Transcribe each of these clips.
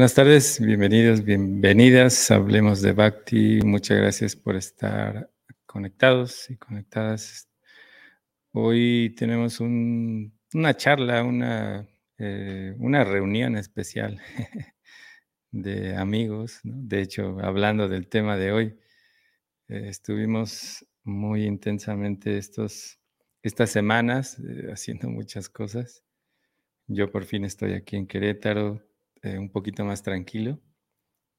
Buenas tardes, bienvenidos, bienvenidas. Hablemos de Bhakti. Muchas gracias por estar conectados y conectadas. Hoy tenemos una charla, una, eh, reunión especial de amigos. De hecho, hablando del tema de hoy, eh, estuvimos muy intensamente estos, estas semanas eh, haciendo muchas cosas. Yo por fin estoy aquí en Querétaro eh, un poquito más tranquilo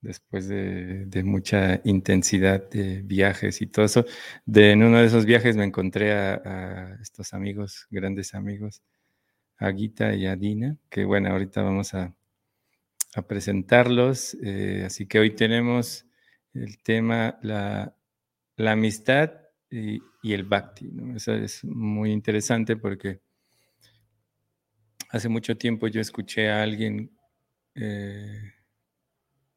después de, mucha intensidad de viajes y todo eso. De, en uno de esos viajes me encontré a, estos amigos, grandes amigos, a y a Dina, que bueno, ahorita vamos a, presentarlos. Eh, así que hoy tenemos el tema la, amistad y, el bhakti. Eso es muy interesante porque hace mucho tiempo yo escuché a alguien eh,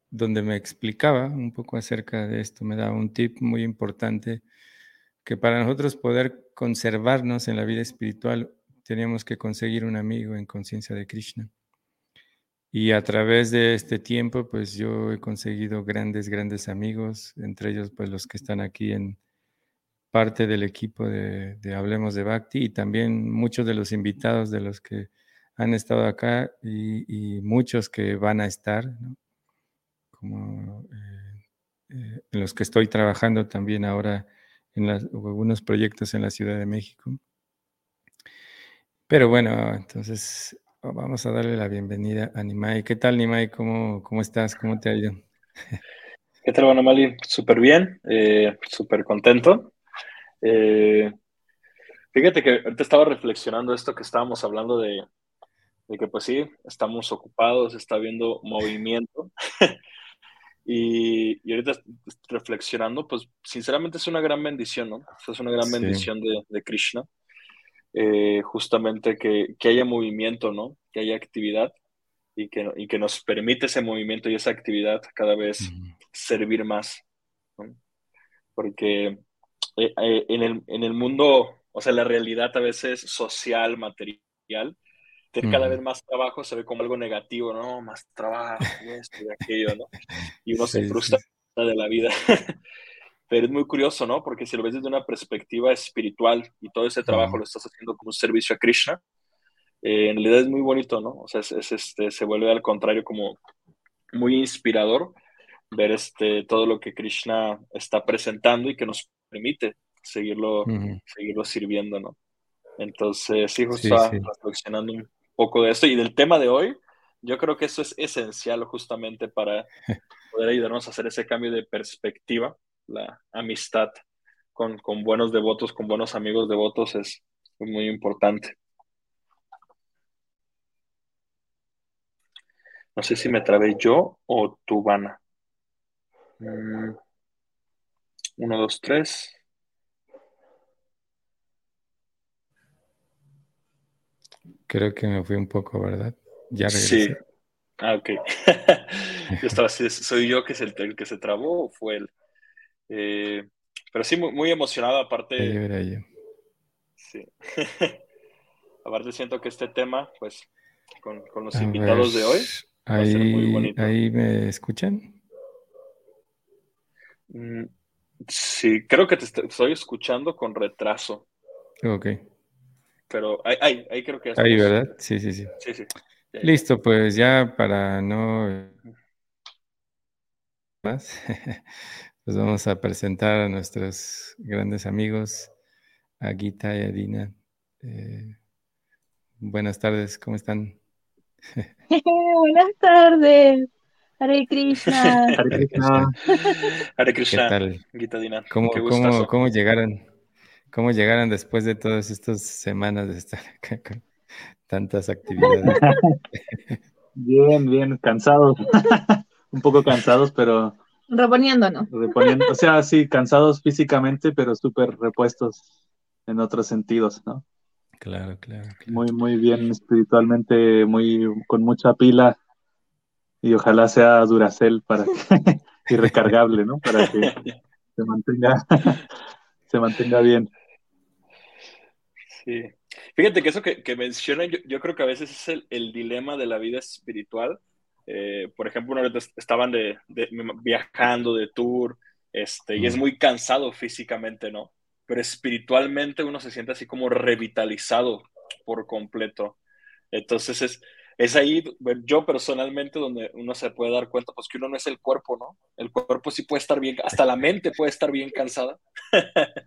donde me explicaba un poco acerca de esto, me daba un tip muy importante, que para nosotros poder conservarnos en la vida espiritual teníamos que conseguir un amigo en conciencia de Krishna. Y a través de este tiempo, pues yo he conseguido grandes, grandes amigos, entre ellos pues los que están aquí en parte del equipo de, de Hablemos de Bhakti y también muchos de los invitados de los que han estado acá y, muchos que van a estar, como eh, eh, en los que estoy trabajando también ahora en algunos proyectos en la Ciudad de México. Pero bueno, entonces vamos a darle la bienvenida a Nimai. ¿Qué tal, Nimai? ¿Cómo, cómo estás? ¿Cómo te ha ido? ¿Qué tal, bueno, Mali? Súper bien, eh, súper contento. fíjate que ahorita estaba reflexionando esto que estábamos hablando de, de que pues sí, estamos ocupados, está habiendo movimiento. y, y, ahorita reflexionando, pues sinceramente es una gran bendición, ¿no? Es una gran bendición de, de, Krishna. Eh, justamente que, que, haya movimiento, ¿no? Que haya actividad y que, y que nos permite ese movimiento y esa actividad cada vez servir más. ¿no? Porque eh, eh, en, el, en el mundo, o sea, la realidad a veces social, material, cada vez más trabajo se ve como algo negativo, ¿no? Más trabajo esto y aquello, ¿no? Y uno se frustra de la vida. Pero es muy curioso, ¿no? Porque si lo ves desde una perspectiva espiritual y todo ese trabajo lo estás haciendo como un servicio a Krishna, eh, en realidad es muy bonito, ¿no? O sea, es, este, se vuelve al contrario como muy inspirador ver este, todo lo que Krishna está presentando y que nos permite seguirlo, seguirlo sirviendo, ¿no? Entonces, sí, justo sí, reflexionando un poco de esto y del tema de hoy. Yo creo que eso es esencial justamente para poder ayudarnos a hacer ese cambio de perspectiva. La amistad con, con buenos devotos, con buenos amigos devotos es muy importante. No sé si me trabé yo o tú, Vana. Mm. Uno, dos, tres. Creo que me fui un poco, ¿verdad? Ya regresé. Sí. Ah, ok. yo estaba así, ¿soy yo que es el, que se trabó o fue él? Eh, pero sí, muy, muy emocionado, aparte. Yo era yo. Sí. aparte siento que este tema, pues, con, con los invitados de hoy, va ahí, a ser muy bonito. ¿Ahí me escuchan? Mm, sí, creo que te estoy escuchando con retraso. Ok pero ahí, ahí, creo que ya Ahí, ¿verdad? Sí, sí, sí. Sí, sí. Listo, pues ya para no más, pues vamos a presentar a nuestros grandes amigos, a Gita y a Dina. Eh, buenas tardes, ¿cómo están? buenas tardes. Hare Krishna. Hare Krishna. Hare Krishna. ¿Qué tal? Gita Dina. ¿Cómo, cómo, ¿Cómo llegaron? ¿Cómo llegaron después de todas estas semanas de estar acá con tantas actividades? Bien, bien, cansados. Un poco cansados, pero... Reponiéndonos. Reponiendo, o sea, sí, cansados físicamente, pero súper repuestos en otros sentidos, ¿no? Claro, claro, Muy, muy bien espiritualmente, muy con mucha pila y ojalá sea Duracel para y recargable, ¿no? Para que se mantenga, se mantenga bien. Sí. Fíjate que eso que, que mencionan, yo, creo que a veces es el, dilema de la vida espiritual, eh, por ejemplo, una vez estaban de, viajando de tour, este, y es muy cansado físicamente, ¿no? Pero espiritualmente uno se siente así como revitalizado por completo. Entonces es, es ahí, yo personalmente, donde uno se puede dar cuenta, pues que uno no es el cuerpo, ¿no? El cuerpo sí puede estar bien, hasta la mente puede estar bien cansada,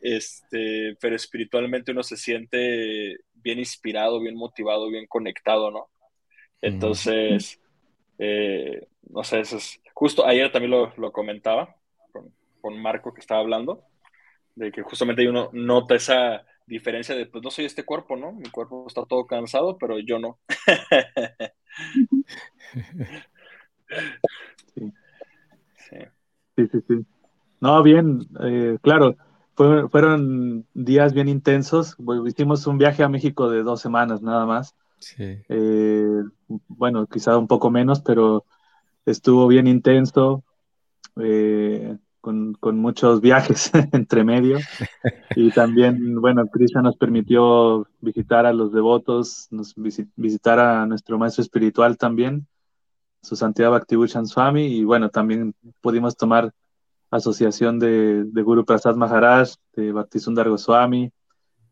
este, pero espiritualmente uno se siente bien inspirado, bien motivado, bien conectado, ¿no? Entonces, eh, no sé, eso es, justo ayer también lo, lo comentaba con, con Marco que estaba hablando, de que justamente uno nota esa diferencia de, pues no soy este cuerpo, ¿no? Mi cuerpo está todo cansado, pero yo no. sí. Sí. sí, sí, No, bien, eh, claro, fueron días bien intensos. Hicimos un viaje a México de dos semanas nada más. Sí. Eh, bueno, quizá un poco menos, pero estuvo bien intenso. Eh, con, muchos viajes entre medio. Y también, bueno, Krishna nos permitió visitar a los devotos, nos visitar a nuestro maestro espiritual también, su santidad Bhakti Swami, y bueno, también pudimos tomar asociación de, de Guru Prasad Maharaj, de Bhaktisundar Goswami,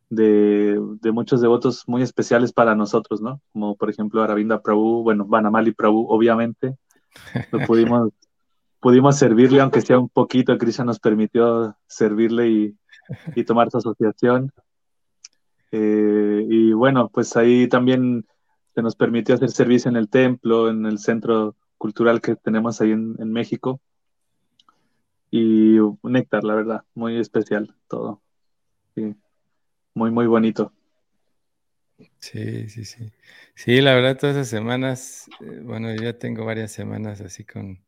de, de, muchos devotos muy especiales para nosotros, ¿no? Como por ejemplo Aravinda Prabhu, bueno, Vanamali Prabhu, obviamente. Lo pudimos pudimos servirle, aunque sea un poquito, Krishna nos permitió servirle y, tomar su asociación. Eh, y bueno, pues ahí también se nos permitió hacer servicio en el templo, en el centro cultural que tenemos ahí en, México. Y un néctar, la verdad, muy especial todo. Muy, muy bonito. Sí, sí, sí. Sí, la verdad, todas esas semanas, eh, bueno, yo ya tengo varias semanas así con,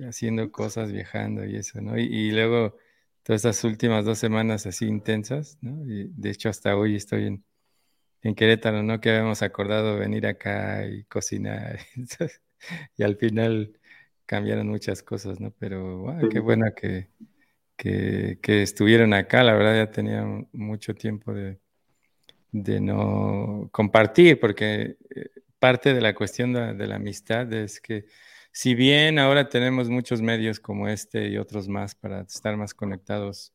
haciendo cosas, viajando y eso, ¿no? Y, luego todas estas últimas dos semanas así intensas, ¿no? Y de hecho hasta hoy estoy en, en Querétaro, ¿no? Que habíamos acordado venir acá y cocinar. y al final cambiaron muchas cosas, ¿no? Pero bueno, qué bueno que, que, que, estuvieron acá. La verdad ya tenía mucho tiempo de, de no compartir, porque eh, parte de la cuestión de la amistad es que si bien ahora tenemos muchos medios como este y otros más para estar más conectados,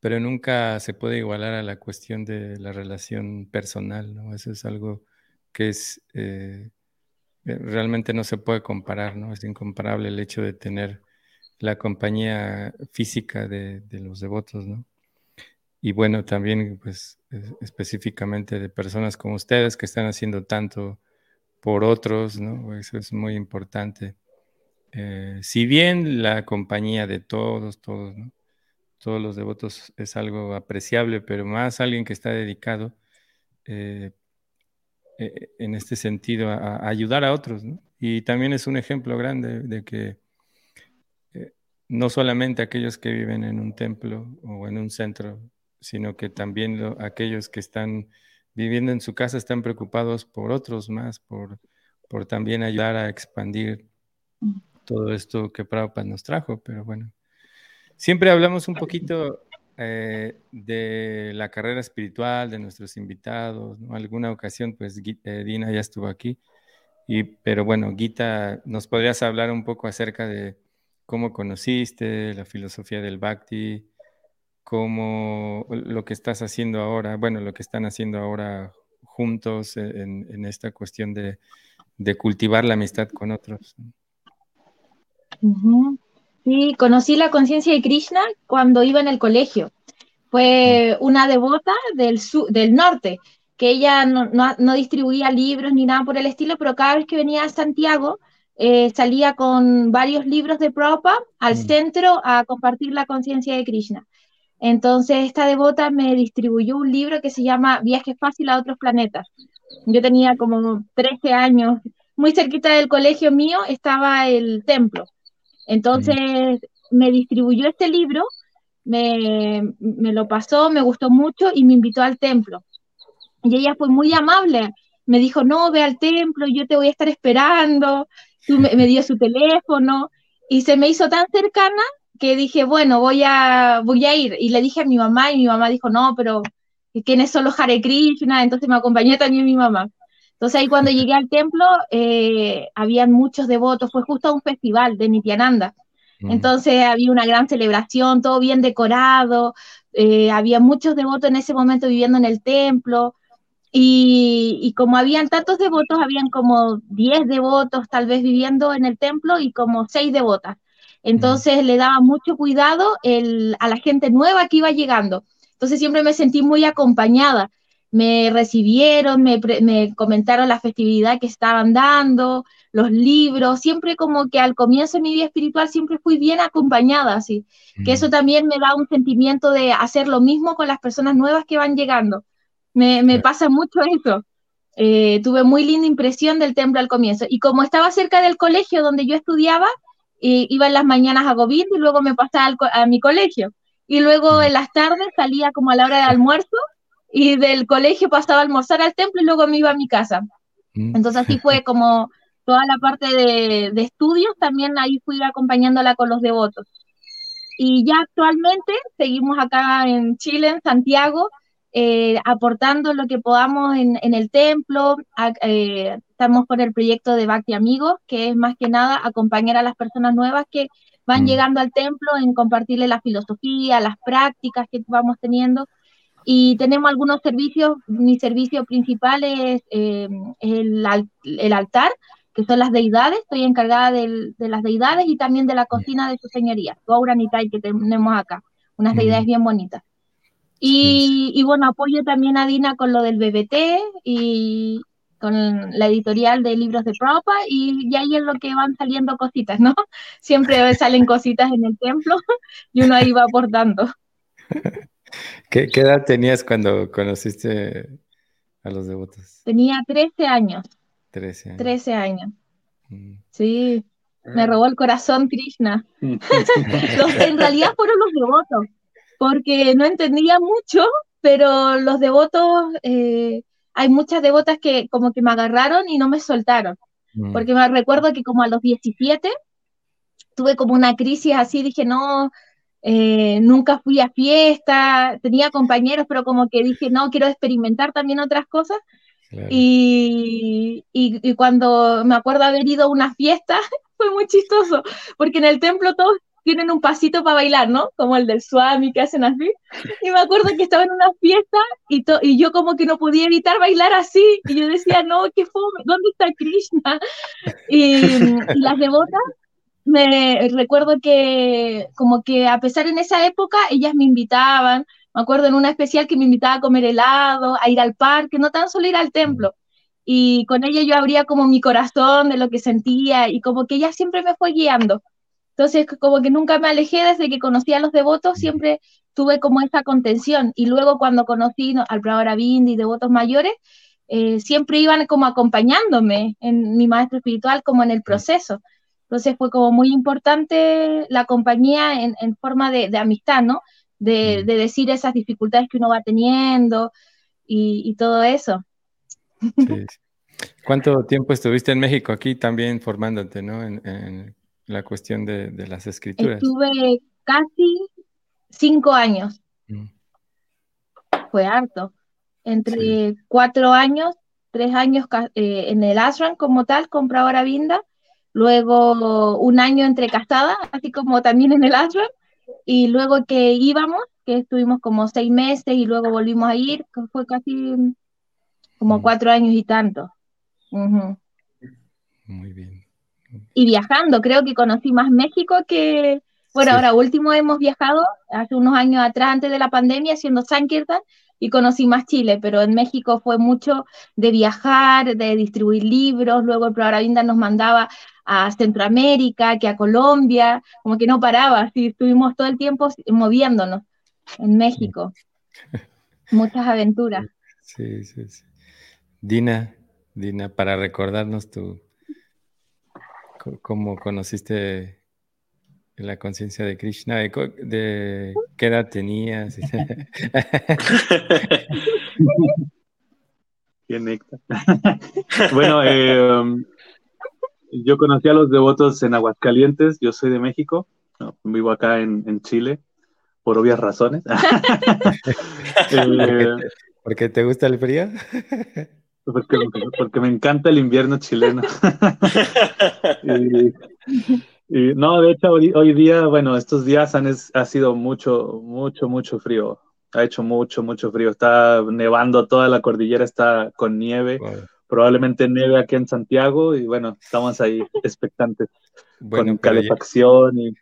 pero nunca se puede igualar a la cuestión de la relación personal, ¿no? Eso es algo que es eh, eh, realmente no se puede comparar, ¿no? Es incomparable el hecho de tener la compañía física de, los devotos, ¿no? Y bueno, también, pues, específicamente de personas como ustedes que están haciendo tanto por otros, ¿no? Eso es muy importante. Eh, si bien la compañía de todos, todos, ¿no? Todos los devotos es algo apreciable, pero más alguien que está dedicado eh, eh, en este sentido a, ayudar a otros, ¿no? Y también es un ejemplo grande de que no solamente aquellos que viven en un templo o en un centro, sino que también aquellos que están viviendo en su casa están preocupados por otros más, por, por también ayudar a expandir todo esto que Prabhupada nos trajo, pero bueno. Siempre hablamos un poquito eh, de la carrera espiritual de nuestros invitados, ¿no? Alguna ocasión, pues eh, Dina ya estuvo aquí, y, pero bueno, Gita, ¿nos podrías hablar un poco acerca de cómo conociste la filosofía del Bhakti, cómo lo que estás haciendo ahora, bueno, lo que están haciendo ahora juntos en, esta cuestión de, cultivar la amistad con otros. Sí, conocí la conciencia de Krishna cuando iba en el colegio. Fue una devota del, del norte, que ella no, distribuía libros ni nada por el estilo, pero cada vez que venía a Santiago, eh, salía con varios libros de Prabhupada al mm. centro a compartir la conciencia de Krishna. Entonces, esta devota me distribuyó un libro que se llama Viaje fácil a otros planetas. Yo tenía como 13 años. Muy cerquita del colegio mío estaba el templo. Entonces, me distribuyó este libro, me, lo pasó, me gustó mucho y me invitó al templo. Y ella fue muy amable. Me dijo, no, ve al templo, yo te voy a estar esperando. me dio su teléfono y se me hizo tan cercana que dije, bueno, voy a, voy a ir. Y le dije a mi mamá y mi mamá dijo, no, pero ¿quiénes son los Hare Krishna? Entonces me acompañó también mi mamá. Entonces ahí cuando llegué al templo, eh, habían muchos devotos, fue justo un festival de Nityananda. Mm. Entonces había una gran celebración, todo bien decorado, eh, había muchos devotos en ese momento viviendo en el templo, y, como habían tantos devotos, habían como 10 devotos tal vez viviendo en el templo y como 6 devotas. Entonces le daba mucho cuidado a la gente nueva que iba llegando. Entonces siempre me sentí muy acompañada me recibieron, me, comentaron la festividad que estaban dando, los libros, siempre como que al comienzo de mi vida espiritual siempre fui bien acompañada, así, que eso también me da un sentimiento de hacer lo mismo con las personas nuevas que van llegando. Me, pasa mucho eso. Eh, tuve muy linda impresión del templo al comienzo. Y como estaba cerca del colegio donde yo estudiaba, iba en las mañanas a Govind y luego me pasaba a mi colegio. Y luego en las tardes salía como a la hora de almuerzo y del colegio pasaba a almorzar al templo y luego me iba a mi casa. Mm. Entonces así fue como toda la parte de, estudios, también ahí fui acompañándola con los devotos. Y ya actualmente seguimos acá en Chile, en Santiago, eh, aportando lo que podamos en, el templo. Eh, estamos con el proyecto de Bhakti Amigos, que es más que nada acompañar a las personas nuevas que van mm. llegando al templo en compartirle la filosofía, las prácticas que vamos teniendo. Y tenemos algunos servicios, mi servicio principal es eh, el, el, altar, que son las deidades, estoy encargada de las deidades y también de la cocina de su señoría, Gouran y Tai que tenemos acá, unas deidades bien bonitas. Y, y, bueno, apoyo también a Dina con lo del BBT y con la editorial de libros de propa y, y ahí es lo que van saliendo cositas, ¿no? Siempre salen cositas en el templo y uno ahí va aportando. ¿Qué, edad tenías cuando conociste a los devotos? Tenía 13 años. 13 años. 13 años. Mm. Sí, me robó el corazón Krishna. en realidad fueron los devotos, porque no entendía mucho, pero los devotos, eh, hay muchas devotas que como que me agarraron y no me soltaron. Mm. Porque me recuerdo que como a los 17 tuve como una crisis así, dije, no, eh, nunca fui a fiesta, tenía compañeros, pero como que dije, no, quiero experimentar también otras cosas. Y, y, cuando me acuerdo haber ido a una fiesta, fue muy chistoso, porque en el templo todos tienen un pasito para bailar, ¿no? Como el del Swami que hacen así. Y me acuerdo que estaba en una fiesta y, y yo como que no podía evitar bailar así. Y yo decía, no, qué fome, ¿dónde está Krishna? Y, y las devotas me recuerdo que como que a pesar en esa época ellas me invitaban, me acuerdo en una especial que me invitaba a comer helado, a ir al parque, no tan solo ir al templo. Y con ella yo abría como mi corazón de lo que sentía y como que ella siempre me fue guiando. Entonces como que nunca me alejé desde que conocí a los devotos, siempre tuve como esa contención. Y luego cuando conocí al Prabhupada Bindi y devotos mayores, eh, siempre iban como acompañándome en mi maestro espiritual como en el proceso. Entonces fue como muy importante la compañía en, forma de, amistad, ¿no? De, decir esas dificultades que uno va teniendo y, todo eso. ¿Cuánto tiempo estuviste en México aquí también formándote, ¿no? En, la cuestión de, las escrituras. Estuve casi cinco años. Mm. Fue harto. Entre cuatro años, tres años eh, en el ashram como tal, con Pravara Vinda, luego un año entre casadas, así como también en el ashram, y luego que íbamos, que estuvimos como seis meses y luego volvimos a ir, que fue casi como mm. cuatro años y tanto. Muy bien. Y viajando, creo que conocí más México que, bueno, ahora último hemos viajado hace unos años atrás, antes de la pandemia, haciendo Sankirtan, y conocí más Chile, pero en México fue mucho de viajar, de distribuir libros, luego el programa Vinda nos mandaba a Centroamérica, que a Colombia, como que no paraba, así estuvimos todo el tiempo moviéndonos en México. Muchas aventuras. Sí, sí, sí. Dina, Dina, para recordarnos tú, cómo conociste la conciencia de Krishna, de, qué edad tenías. qué néctar. bueno, eh, yo conocí a los devotos en Aguascalientes, yo soy de México, vivo acá en, Chile, por obvias razones. Eh, ¿Porque te gusta el frío? Porque, me encanta el invierno chileno. y, no, de hecho, hoy, día, bueno, estos días han ha sido mucho, mucho, mucho frío. Ha hecho mucho, mucho frío. Está nevando, toda la cordillera está con nieve. Probablemente nieve aquí en Santiago y bueno, estamos ahí expectantes con calefacción y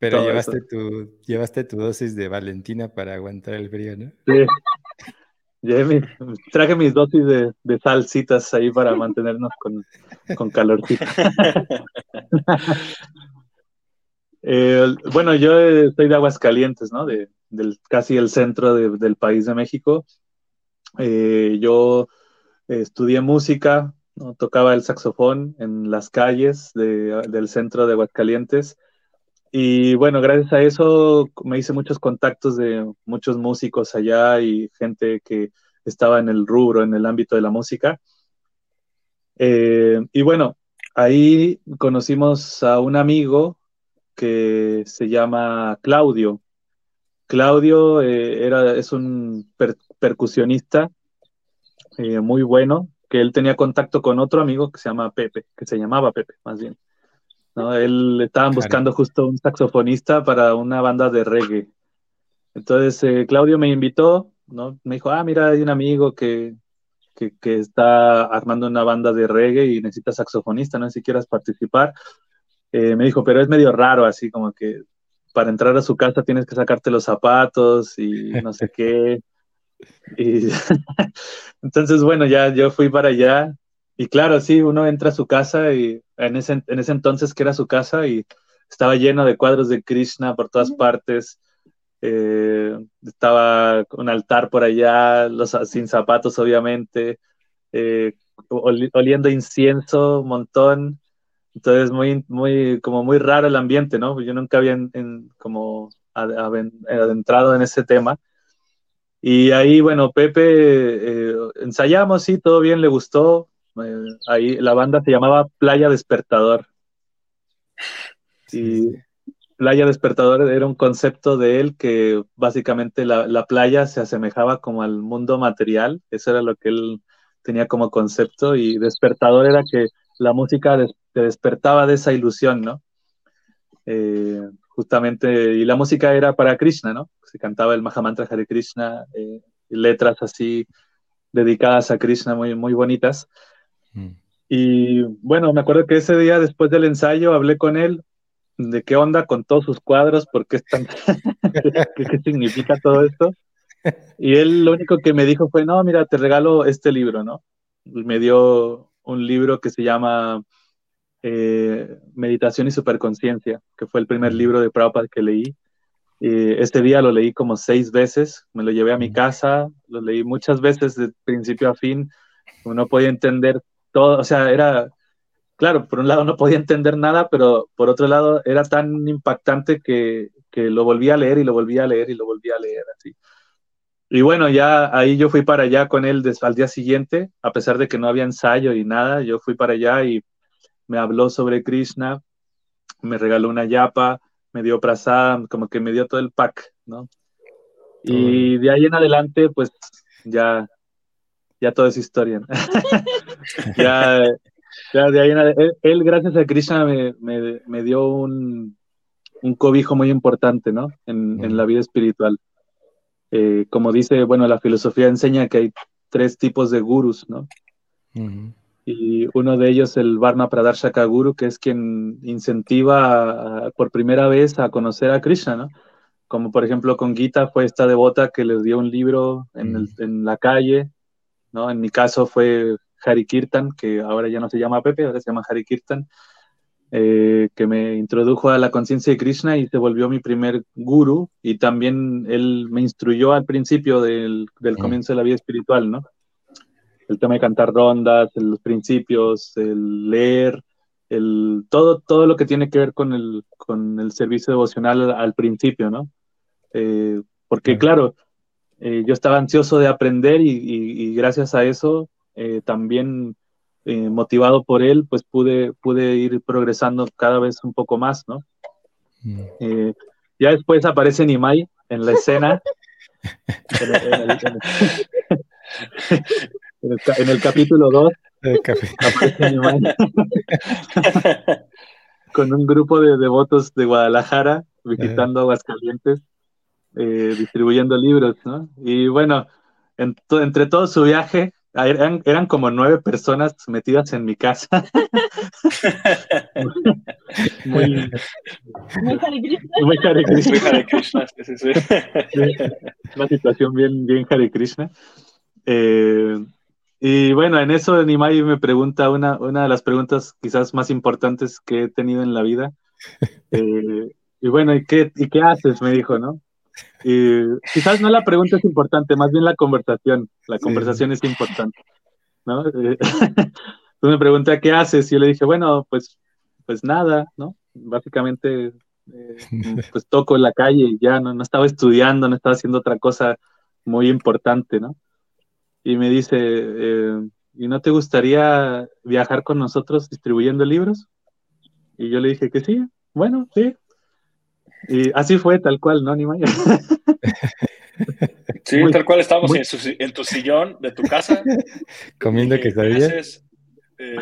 pero llevaste tu, llevaste tu dosis de Valentina para aguantar el frío, ¿no? Sí. Traje mis dosis de, salsitas ahí para mantenernos con, con calorcito. Eh, bueno, yo estoy de Aguascalientes, ¿no? De, del, casi el centro del país de México. Eh, yo estudié música, ¿no? tocaba el saxofón en las calles del centro de Aguascalientes y bueno, gracias a eso me hice muchos contactos de muchos músicos allá y gente que estaba en el rubro, en el ámbito de la música. Eh, y bueno, ahí conocimos a un amigo que se llama Claudio. Claudio eh, era, es un percusionista eh, muy bueno, que él tenía contacto con otro amigo que se llama Pepe, que se llamaba Pepe, más bien. ¿No? Él estaban buscando justo un saxofonista para una banda de reggae. Entonces eh, Claudio me invitó, ¿no? Me dijo, ah, mira, hay un amigo que, que, está armando una banda de reggae y necesita saxofonista, no si quieras participar. Eh, me dijo, pero es medio raro, así como que para entrar a su casa tienes que sacarte los zapatos y no sé qué. Y entonces, bueno, ya yo fui para allá y claro, sí, uno entra a su casa y en ese, en ese entonces que era su casa y estaba lleno de cuadros de Krishna por todas partes. Eh, estaba un altar por allá, los, sin zapatos obviamente, eh, oliendo incienso un montón. Entonces muy, muy, como muy raro el ambiente, ¿no? Yo nunca había como adentrado en ese tema. Y ahí, bueno, Pepe, eh, ensayamos, sí, todo bien, le gustó, ahí la banda se llamaba Playa Despertador. Y Playa Despertador era un concepto de él que básicamente la, playa se asemejaba como al mundo material, eso era lo que él tenía como concepto, y Despertador era que la música te despertaba de esa ilusión, ¿no? Eh, justamente, y la música era para Krishna, ¿no? Se cantaba el Mahamantra Hare Krishna, eh, letras así dedicadas a Krishna muy, muy bonitas. Mm. Y bueno, me acuerdo que ese día después del ensayo hablé con él de qué onda con todos sus cuadros, por qué, están, qué, significa todo esto. Y él lo único que me dijo fue, no, mira, te regalo este libro, ¿no? Me dio un libro que se llama eh, Meditación y Superconciencia, que fue el primer mm. libro de Prabhupada que leí. Y este día lo leí como seis veces, me lo llevé a mi mm. casa, lo leí muchas veces de principio a fin. No podía entender todo, o sea, era, claro, por un lado no podía entender nada, pero por otro lado era tan impactante que, que lo volví a leer y lo volví a leer y lo volví a leer así. Y bueno, ya ahí yo fui para allá con él al día siguiente, a pesar de que no había ensayo y nada, yo fui para allá y me habló sobre Krishna, me regaló una yapa, me dio prasad, como que me dio todo el pack, ¿no? Y de ahí en adelante, pues ya ya todo es historia. ya, de ahí él, gracias a Krishna me, dio un, cobijo muy importante, ¿no? En, la vida espiritual. Eh, como dice, bueno, la filosofía enseña que hay tres tipos de gurus, ¿no? Y uno de ellos, el Varma Pradarshaka Guru, que es quien incentiva por primera vez a conocer a Krishna, ¿no? Como por ejemplo con Gita fue esta devota que les dio un libro en, en la calle ¿no? En mi caso fue Hari Kirtan, que ahora ya no se llama Pepe, ahora se llama Hari Kirtan, eh, que me introdujo a la conciencia de Krishna y se volvió mi primer guru y también él me instruyó al principio del, del comienzo de la vida espiritual, ¿no? El tema de cantar rondas, los principios, el leer, el, todo, todo lo que tiene que ver con el, con el servicio devocional al, principio, ¿no? Eh, porque claro, eh, yo estaba ansioso de aprender y, gracias a eso, eh, también eh, motivado por él, pues pude, pude ir progresando cada vez un poco más, ¿no? Mm. ya después aparece Nimai en la escena. En el, capítulo 2 con un grupo de devotos de Guadalajara visitando Aguascalientes, eh, distribuyendo libros, ¿no? Y bueno, entre todo su viaje, eran, eran, como nueve personas metidas en mi casa. muy, muy Hare Krishna. Muy Krishna. Una situación bien, bien Hare Krishna. Eh, y bueno, en eso Nimai me pregunta una, una de las preguntas quizás más importantes que he tenido en la vida. Eh, y bueno, ¿y qué, ¿y qué haces? Me dijo, ¿no? Y quizás no la pregunta es importante, más bien la conversación. La conversación es importante. ¿no? Entonces me pregunta, ¿qué haces? Y yo le dije, bueno, pues, pues nada, ¿no? Básicamente, eh, pues toco en la calle y ya, ¿no? No estaba estudiando, no estaba haciendo otra cosa muy importante, ¿no? Y me dice, eh, ¿y no te gustaría viajar con nosotros distribuyendo libros? Y yo le dije que sí, bueno, sí, y así fue, tal cual, ¿no, Nimai? Sí, tal cual estábamos en, tu sillón de tu casa. Comiendo quesadillas. Eh,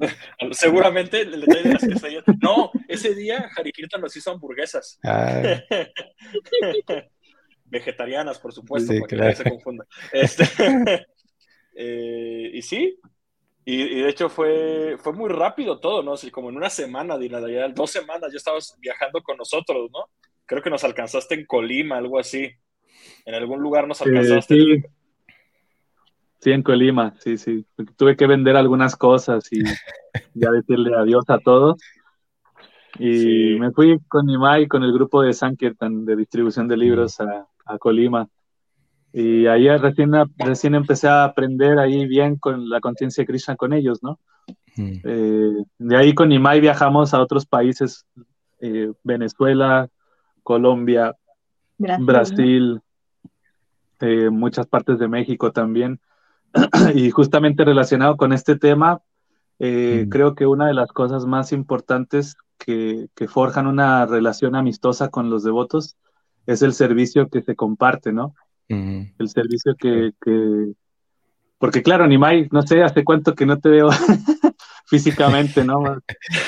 eh, seguramente le las quesadillas. No, ese día Harikirta nos hizo hamburguesas. Ah. Vegetarianas, por supuesto, para que no se confunda. Este, eh, y sí, y, de hecho fue, fue muy rápido todo, ¿no? Así como en una semana, Dina, ya dos semanas ya estabas viajando con nosotros, ¿no? Creo que nos alcanzaste en Colima, algo así. En algún lugar nos alcanzaste. sí. sí. en Colima, sí, sí. Tuve que vender algunas cosas y ya decirle adiós a todos. Y me fui con Imai, con el grupo de Sankirtan de distribución de libros a, a Colima. Y ahí recién, recién empecé a aprender ahí bien con la conciencia de Krishna con ellos, ¿no? Mm. Eh, de ahí con Imai viajamos a otros países, eh, Venezuela, Colombia, Brasil, eh, muchas partes de México también. y justamente relacionado con este tema, mm. creo que una de las cosas más importantes que, que forjan una relación amistosa con los devotos es el servicio que se comparte, ¿no? El servicio que, Porque claro, Nimai, no sé, hace cuánto que no te veo físicamente, ¿no?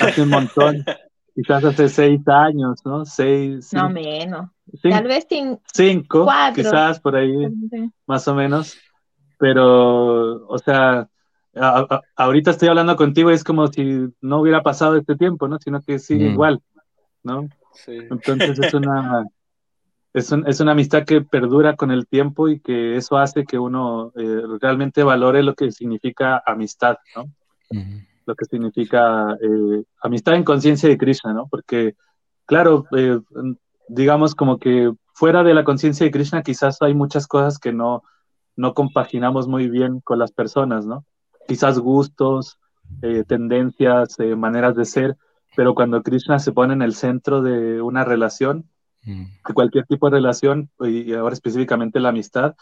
Hace un montón. Quizás hace seis años, ¿no? Seis. No menos. Tal vez cinco. quizás por ahí, más o menos. Pero, o sea, ahorita estoy hablando contigo y es como si no hubiera pasado este tiempo, ¿no? Sino que sigue igual, ¿no? Sí. Entonces es una, es, es, una amistad que perdura con el tiempo y que eso hace que uno eh, realmente valore lo que significa amistad, ¿no? Lo que significa eh, amistad en conciencia de Krishna, ¿no? Porque, claro, eh, digamos como que fuera de la conciencia de Krishna quizás hay muchas cosas que no, no compaginamos muy bien con las personas, ¿no? Quizás gustos, tendencias, maneras de ser, pero cuando Krishna se pone en el centro de una relación, Cualquier tipo de relación, y ahora específicamente la amistad,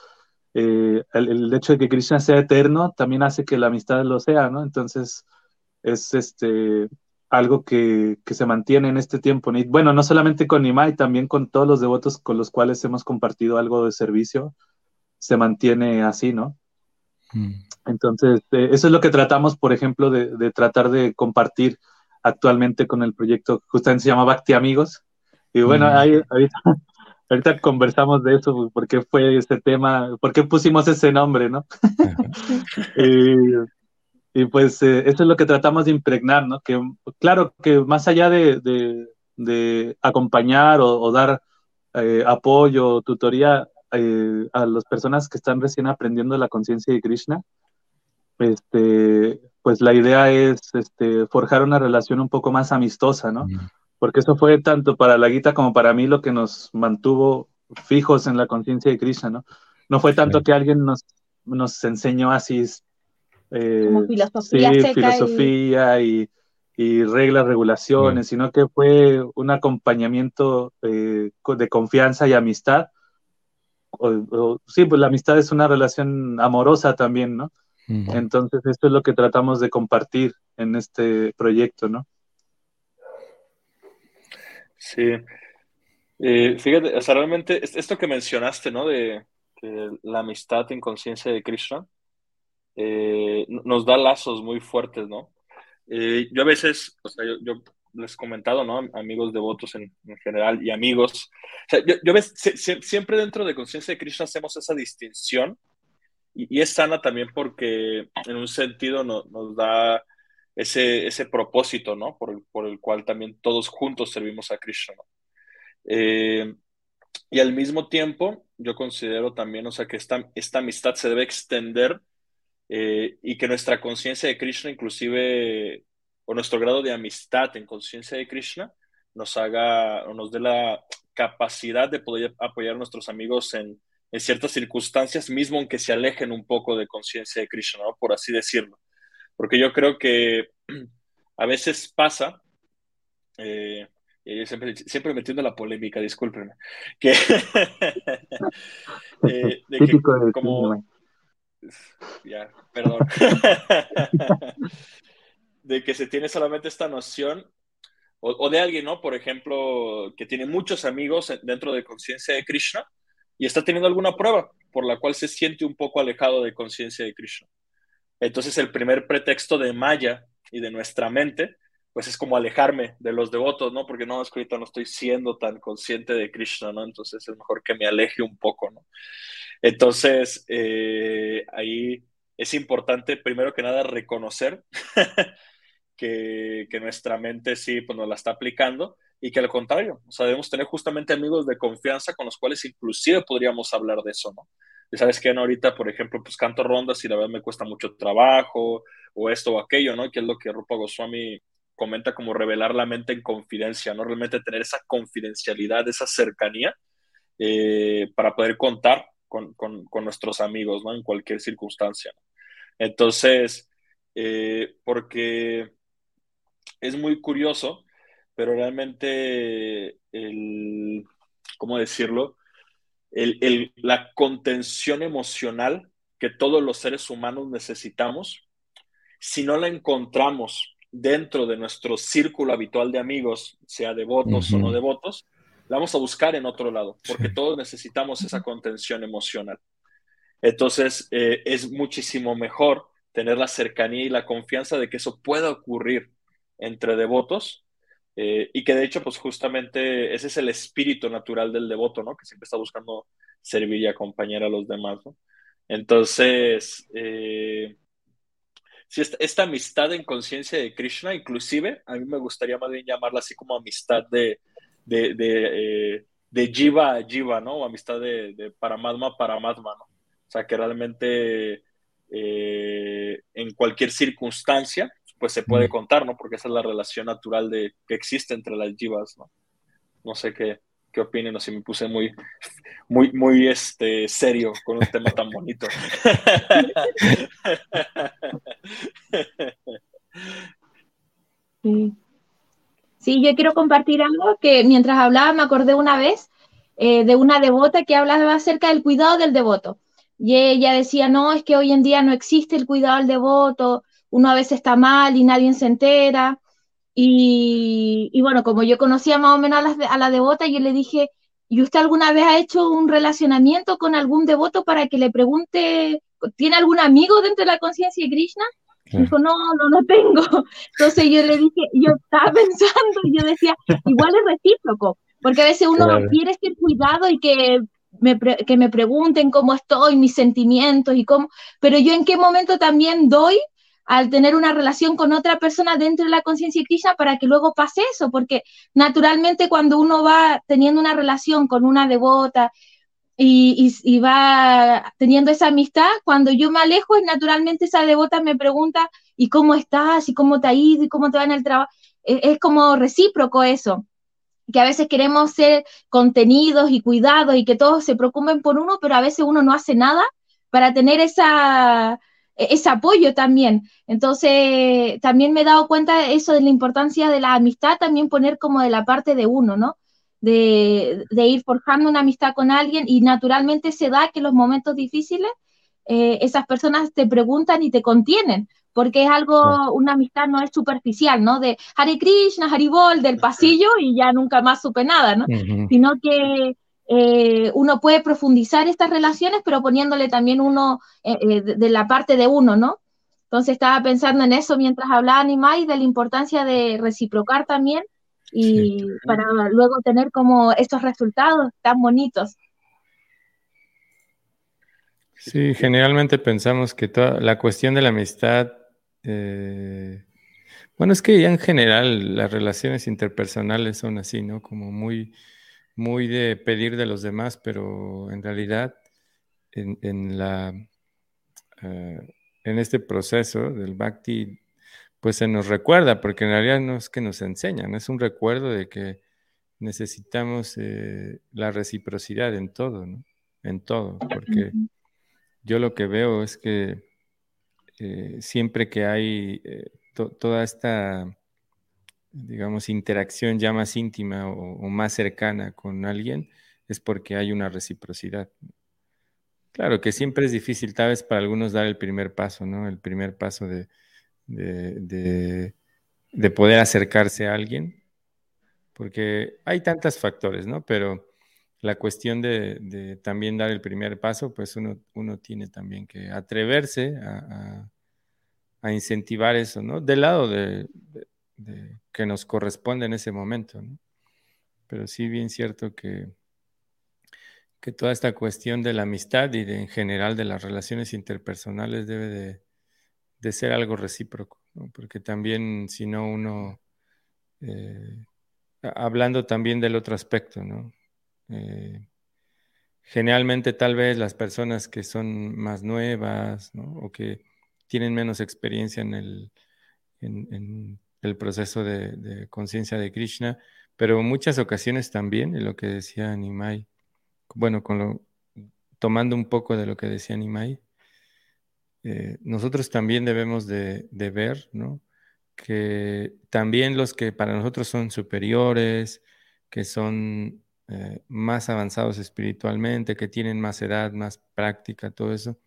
eh, el, hecho de que Krishna sea eterno también hace que la amistad lo sea, ¿no? Entonces es este, algo que, que se mantiene en este tiempo. bueno, no solamente con Nimai, también con todos los devotos con los cuales hemos compartido algo de servicio, se mantiene así, ¿no? Mm. Entonces, eh, eso es lo que tratamos, por ejemplo, de, de, tratar de compartir actualmente con el proyecto, justamente se llama Bhakti Amigos, y bueno, ahí, ahorita, conversamos de eso, por qué fue ese tema, por qué pusimos ese nombre, ¿no? y, pues eh, eso es lo que tratamos de impregnar, ¿no? Que claro, que más allá de, de, acompañar o, dar eh, apoyo, tutoría eh, a las personas que están recién aprendiendo la conciencia de Krishna, este, pues la idea es este, forjar una relación un poco más amistosa, ¿no? Porque eso fue tanto para la guita como para mí lo que nos mantuvo fijos en la conciencia de Krishna, ¿no? No fue tanto que alguien nos, nos enseñó así eh, filosofía, sí, filosofía y... y, reglas, regulaciones, sino que fue un acompañamiento eh, de confianza y amistad. sí, pues la amistad es una relación amorosa también, ¿no? Entonces, esto es lo que tratamos de compartir en este proyecto, ¿no? Sí. Eh, fíjate, o sea, realmente esto que mencionaste, ¿no? De, la amistad en conciencia de Krishna, eh, nos da lazos muy fuertes, ¿no? Eh, yo a veces, o sea, yo, les he comentado, ¿no? Amigos devotos en, en general y amigos. O sea, yo, yo ves, siempre dentro de Conciencia de Krishna hacemos esa distinción y, es sana también porque en un sentido nos da ese, ese propósito, ¿no? Por el, por el cual también todos juntos servimos a Krishna. Eh, y al mismo tiempo, yo considero también, o sea, que esta, esta amistad se debe extender eh, y que nuestra conciencia de Krishna, inclusive, o nuestro grado de amistad en conciencia de Krishna, nos haga o nos dé la capacidad de poder apoyar a nuestros amigos en, en ciertas circunstancias, mismo aunque se alejen un poco de conciencia de Krishna, ¿no? por así decirlo. Porque yo creo que a veces pasa, eh, siempre, siempre metiendo la polémica, discúlpenme, que, eh, de que como, ya, perdón. de que se tiene solamente esta noción, o, de alguien, ¿no? Por ejemplo, que tiene muchos amigos dentro de conciencia de Krishna y está teniendo alguna prueba por la cual se siente un poco alejado de conciencia de Krishna. Entonces, el primer pretexto de Maya y de nuestra mente, pues es como alejarme de los devotos, ¿no? Porque no, es que ahorita no estoy siendo tan consciente de Krishna, ¿no? Entonces es mejor que me aleje un poco, ¿no? Entonces, eh, ahí es importante, primero que nada, reconocer que, nuestra mente sí pues, nos la está aplicando y que al contrario, o sea, debemos tener justamente amigos de confianza con los cuales inclusive podríamos hablar de eso, ¿no? Sabes que ahorita, por ejemplo, pues canto rondas y la verdad me cuesta mucho trabajo o esto o aquello, ¿no? Que es lo que Rupa Goswami comenta como revelar la mente en confidencia, ¿no? Realmente tener esa confidencialidad, esa cercanía eh, para poder contar con, nuestros amigos, ¿no? En cualquier circunstancia. Entonces, eh, porque es muy curioso, pero realmente el, ¿cómo decirlo? El, la contención emocional que todos los seres humanos necesitamos, si no la encontramos dentro de nuestro círculo habitual de amigos, sea devotos o no devotos, la vamos a buscar en otro lado, porque todos necesitamos esa contención emocional. Entonces, eh, es muchísimo mejor tener la cercanía y la confianza de que eso pueda ocurrir entre devotos eh, y que de hecho, pues justamente ese es el espíritu natural del devoto, ¿no? Que siempre está buscando servir y acompañar a los demás, ¿no? Entonces, eh, si esta, amistad en conciencia de Krishna, inclusive, a mí me gustaría más bien llamarla así como amistad de, de, de, eh, de Jiva a Jiva, ¿no? O amistad de, de Paramatma a Paramatma, ¿no? O sea, que realmente eh, en cualquier circunstancia, pues se puede contar, ¿no? Porque esa es la relación natural de, que existe entre las Jivas, ¿no? No sé qué, qué opinen o si me puse muy, muy, muy este, serio con un tema tan bonito. Sí. Sí, yo quiero compartir algo que mientras hablaba me acordé una vez eh, de una devota que hablaba acerca del cuidado del devoto. Y ella decía, no, es que hoy en día no existe el cuidado del devoto, uno a veces está mal y nadie se entera. Y, bueno, como yo conocía más o menos a la, a la devota, yo le dije, ¿y usted alguna vez ha hecho un relacionamiento con algún devoto para que le pregunte, ¿tiene algún amigo dentro de la conciencia de Krishna? Dijo, no, no, no tengo. Entonces yo le dije, yo estaba pensando, y yo decía, igual es recíproco, porque a veces uno quiere ser cuidado y que me, que me pregunten cómo estoy, mis sentimientos y cómo, pero yo en qué momento también doy al tener una relación con otra persona dentro de la conciencia Krishna para que luego pase eso, porque naturalmente cuando uno va teniendo una relación con una devota y, va teniendo esa amistad, cuando yo me alejo, naturalmente esa devota me pregunta, ¿y cómo estás? ¿Y cómo te ha ido? ¿Y cómo te va en el trabajo? Es, es como recíproco eso, que a veces queremos ser contenidos y cuidados y que todos se preocupen por uno, pero a veces uno no hace nada para tener esa, ese apoyo también. Entonces, también me he dado cuenta de eso, de la importancia de la amistad, también poner como de la parte de uno, ¿no? de, ir forjando una amistad con alguien y naturalmente se da que en los momentos difíciles eh, esas personas te preguntan y te contienen, porque es algo, una amistad no es superficial, ¿no? De Hare Krishna, Haribol, del pasillo y ya nunca más supe nada, ¿no? Sino que eh, uno puede profundizar estas relaciones, pero poniéndole también uno eh, eh, de, la parte de uno, ¿no? Entonces estaba pensando en eso mientras hablaba Nimai, de la importancia de reciprocar también y para luego tener como estos resultados tan bonitos. Sí, generalmente pensamos que toda la cuestión de la amistad, bueno, es que ya en general las relaciones interpersonales son así, ¿no? Como muy, muy de pedir de los demás, pero en realidad en, la, eh, en este proceso del bhakti, pues se nos recuerda, porque en realidad no es que nos enseñan, es un recuerdo de que necesitamos eh, la reciprocidad en todo, ¿no? En todo, porque yo lo que veo es que eh, siempre que hay toda esta digamos, interacción ya más íntima o, más cercana con alguien, es porque hay una reciprocidad. Claro que siempre es difícil, tal vez para algunos, dar el primer paso, ¿no? El primer paso de, de, poder acercarse a alguien, porque hay tantos factores, ¿no? Pero la cuestión de, también dar el primer paso, pues uno, uno tiene también que atreverse a, a incentivar eso, ¿no? Del lado de, que nos corresponde en ese momento. Pero sí, bien cierto que, que toda esta cuestión de la amistad y de, en general de las relaciones interpersonales debe de, ser algo recíproco, porque también si no uno, eh, hablando también del otro aspecto, ¿no? Eh, generalmente tal vez las personas que son más nuevas o que tienen menos experiencia en el, en, el proceso de, conciencia de Krishna, pero en muchas ocasiones también, en lo que decía Nimai, bueno, con lo, tomando un poco de lo que decía Nimai, eh, nosotros también debemos de, ver, ¿no? Que también los que para nosotros son superiores, que son eh, más avanzados espiritualmente, que tienen más edad, más práctica, todo eso,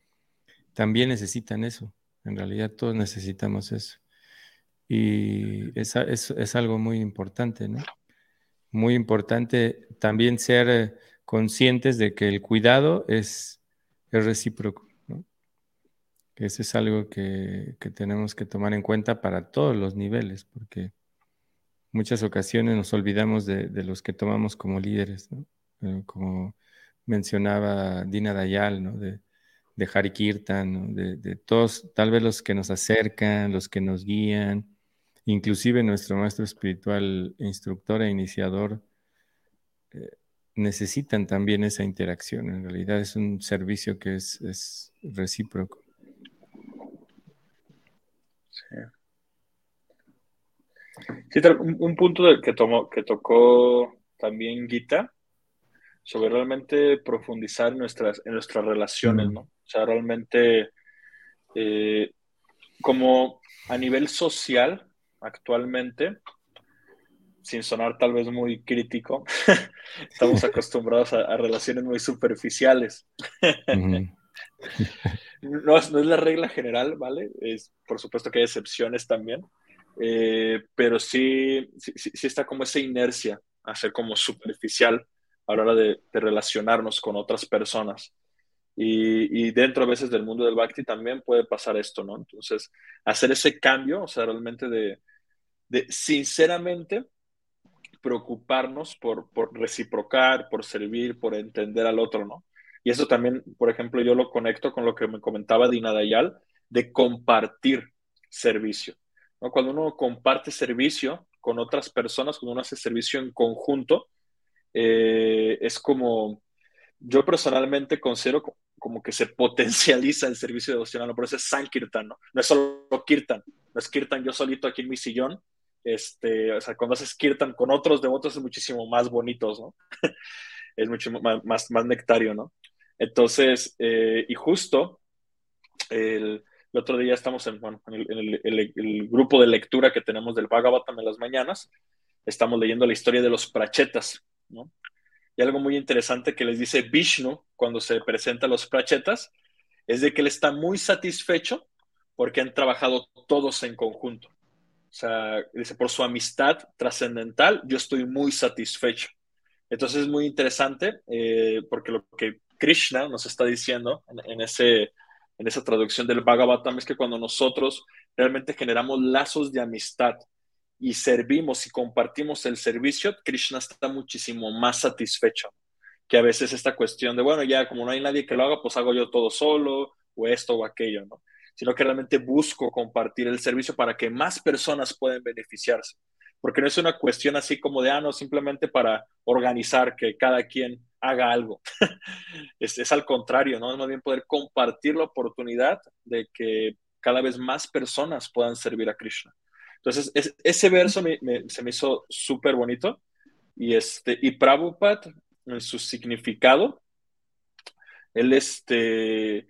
también necesitan eso. En realidad todos necesitamos eso. Y es, es, algo muy importante, ¿no? Muy importante también ser conscientes de que el cuidado es, recíproco, ¿no? Eso es algo que, tenemos que tomar en cuenta para todos los niveles, porque muchas ocasiones nos olvidamos de, los que tomamos como líderes, ¿no? Eh, como mencionaba Dina Dayal, ¿no? De, de Harikirtan, de, de, todos, tal vez los que nos acercan, los que nos guían, Inclusive nuestro maestro espiritual, instructor e iniciador, eh, necesitan también esa interacción. En realidad es un servicio que es, recíproco. Sí. un, punto que, tomó, que tocó también Gita, sobre realmente profundizar en nuestras, en nuestras relaciones, ¿no? O sea, realmente eh, como a nivel social, actualmente, sin sonar tal vez muy crítico, estamos acostumbrados a, relaciones muy superficiales. no, es, la regla general, ¿vale? Es, por supuesto que hay excepciones también, eh, pero sí, sí, está como esa inercia a ser como superficial a la hora de, relacionarnos con otras personas. Y, y, dentro a veces del mundo del Bhakti también puede pasar esto, ¿no? Entonces, hacer ese cambio, o sea, realmente de, de sinceramente preocuparnos por, por reciprocar, por servir, por entender al otro, ¿no? Y eso también, por ejemplo, yo lo conecto con lo que me comentaba Dina Dayal, de compartir servicio. ¿no? Cuando uno comparte servicio con otras personas, cuando uno hace servicio en conjunto, eh, es como, yo personalmente considero como que se potencializa el servicio devocional, por eso es Sankirtan, ¿no? No es solo Kirtan, no es Kirtan yo solito aquí en mi sillón, este, o sea, cuando haces kirtan con otros devotos es muchísimo más bonitos, ¿no? es mucho más, más, nectario, ¿no? Entonces, eh, y justo el, otro día estamos en, bueno, en, el, grupo de lectura que tenemos del Bhagavatam en las mañanas, estamos leyendo la historia de los prachetas, ¿no? Y algo muy interesante que les dice Vishnu cuando se presenta a los prachetas es de que él está muy satisfecho porque han trabajado todos en conjunto. O sea, dice, por su amistad trascendental, yo estoy muy satisfecho. Entonces es muy interesante eh, porque lo que Krishna nos está diciendo en, ese, en esa traducción del Bhagavatam es que cuando nosotros realmente generamos lazos de amistad y servimos y compartimos el servicio, Krishna está muchísimo más satisfecho que a veces esta cuestión de, bueno, ya como no hay nadie que lo haga, pues hago yo todo solo o esto o aquello, ¿no? Sino que realmente busco compartir el servicio para que más personas puedan beneficiarse porque no es una cuestión así como de, ah, no, simplemente para organizar que cada quien haga algo. es, es, al contrario, ¿no? Es más bien poder compartir la oportunidad de que cada vez más personas puedan servir a Krishna. Entonces, ese verso se me hizo súper bonito y, este, y Prabhupada, en su significado, él este,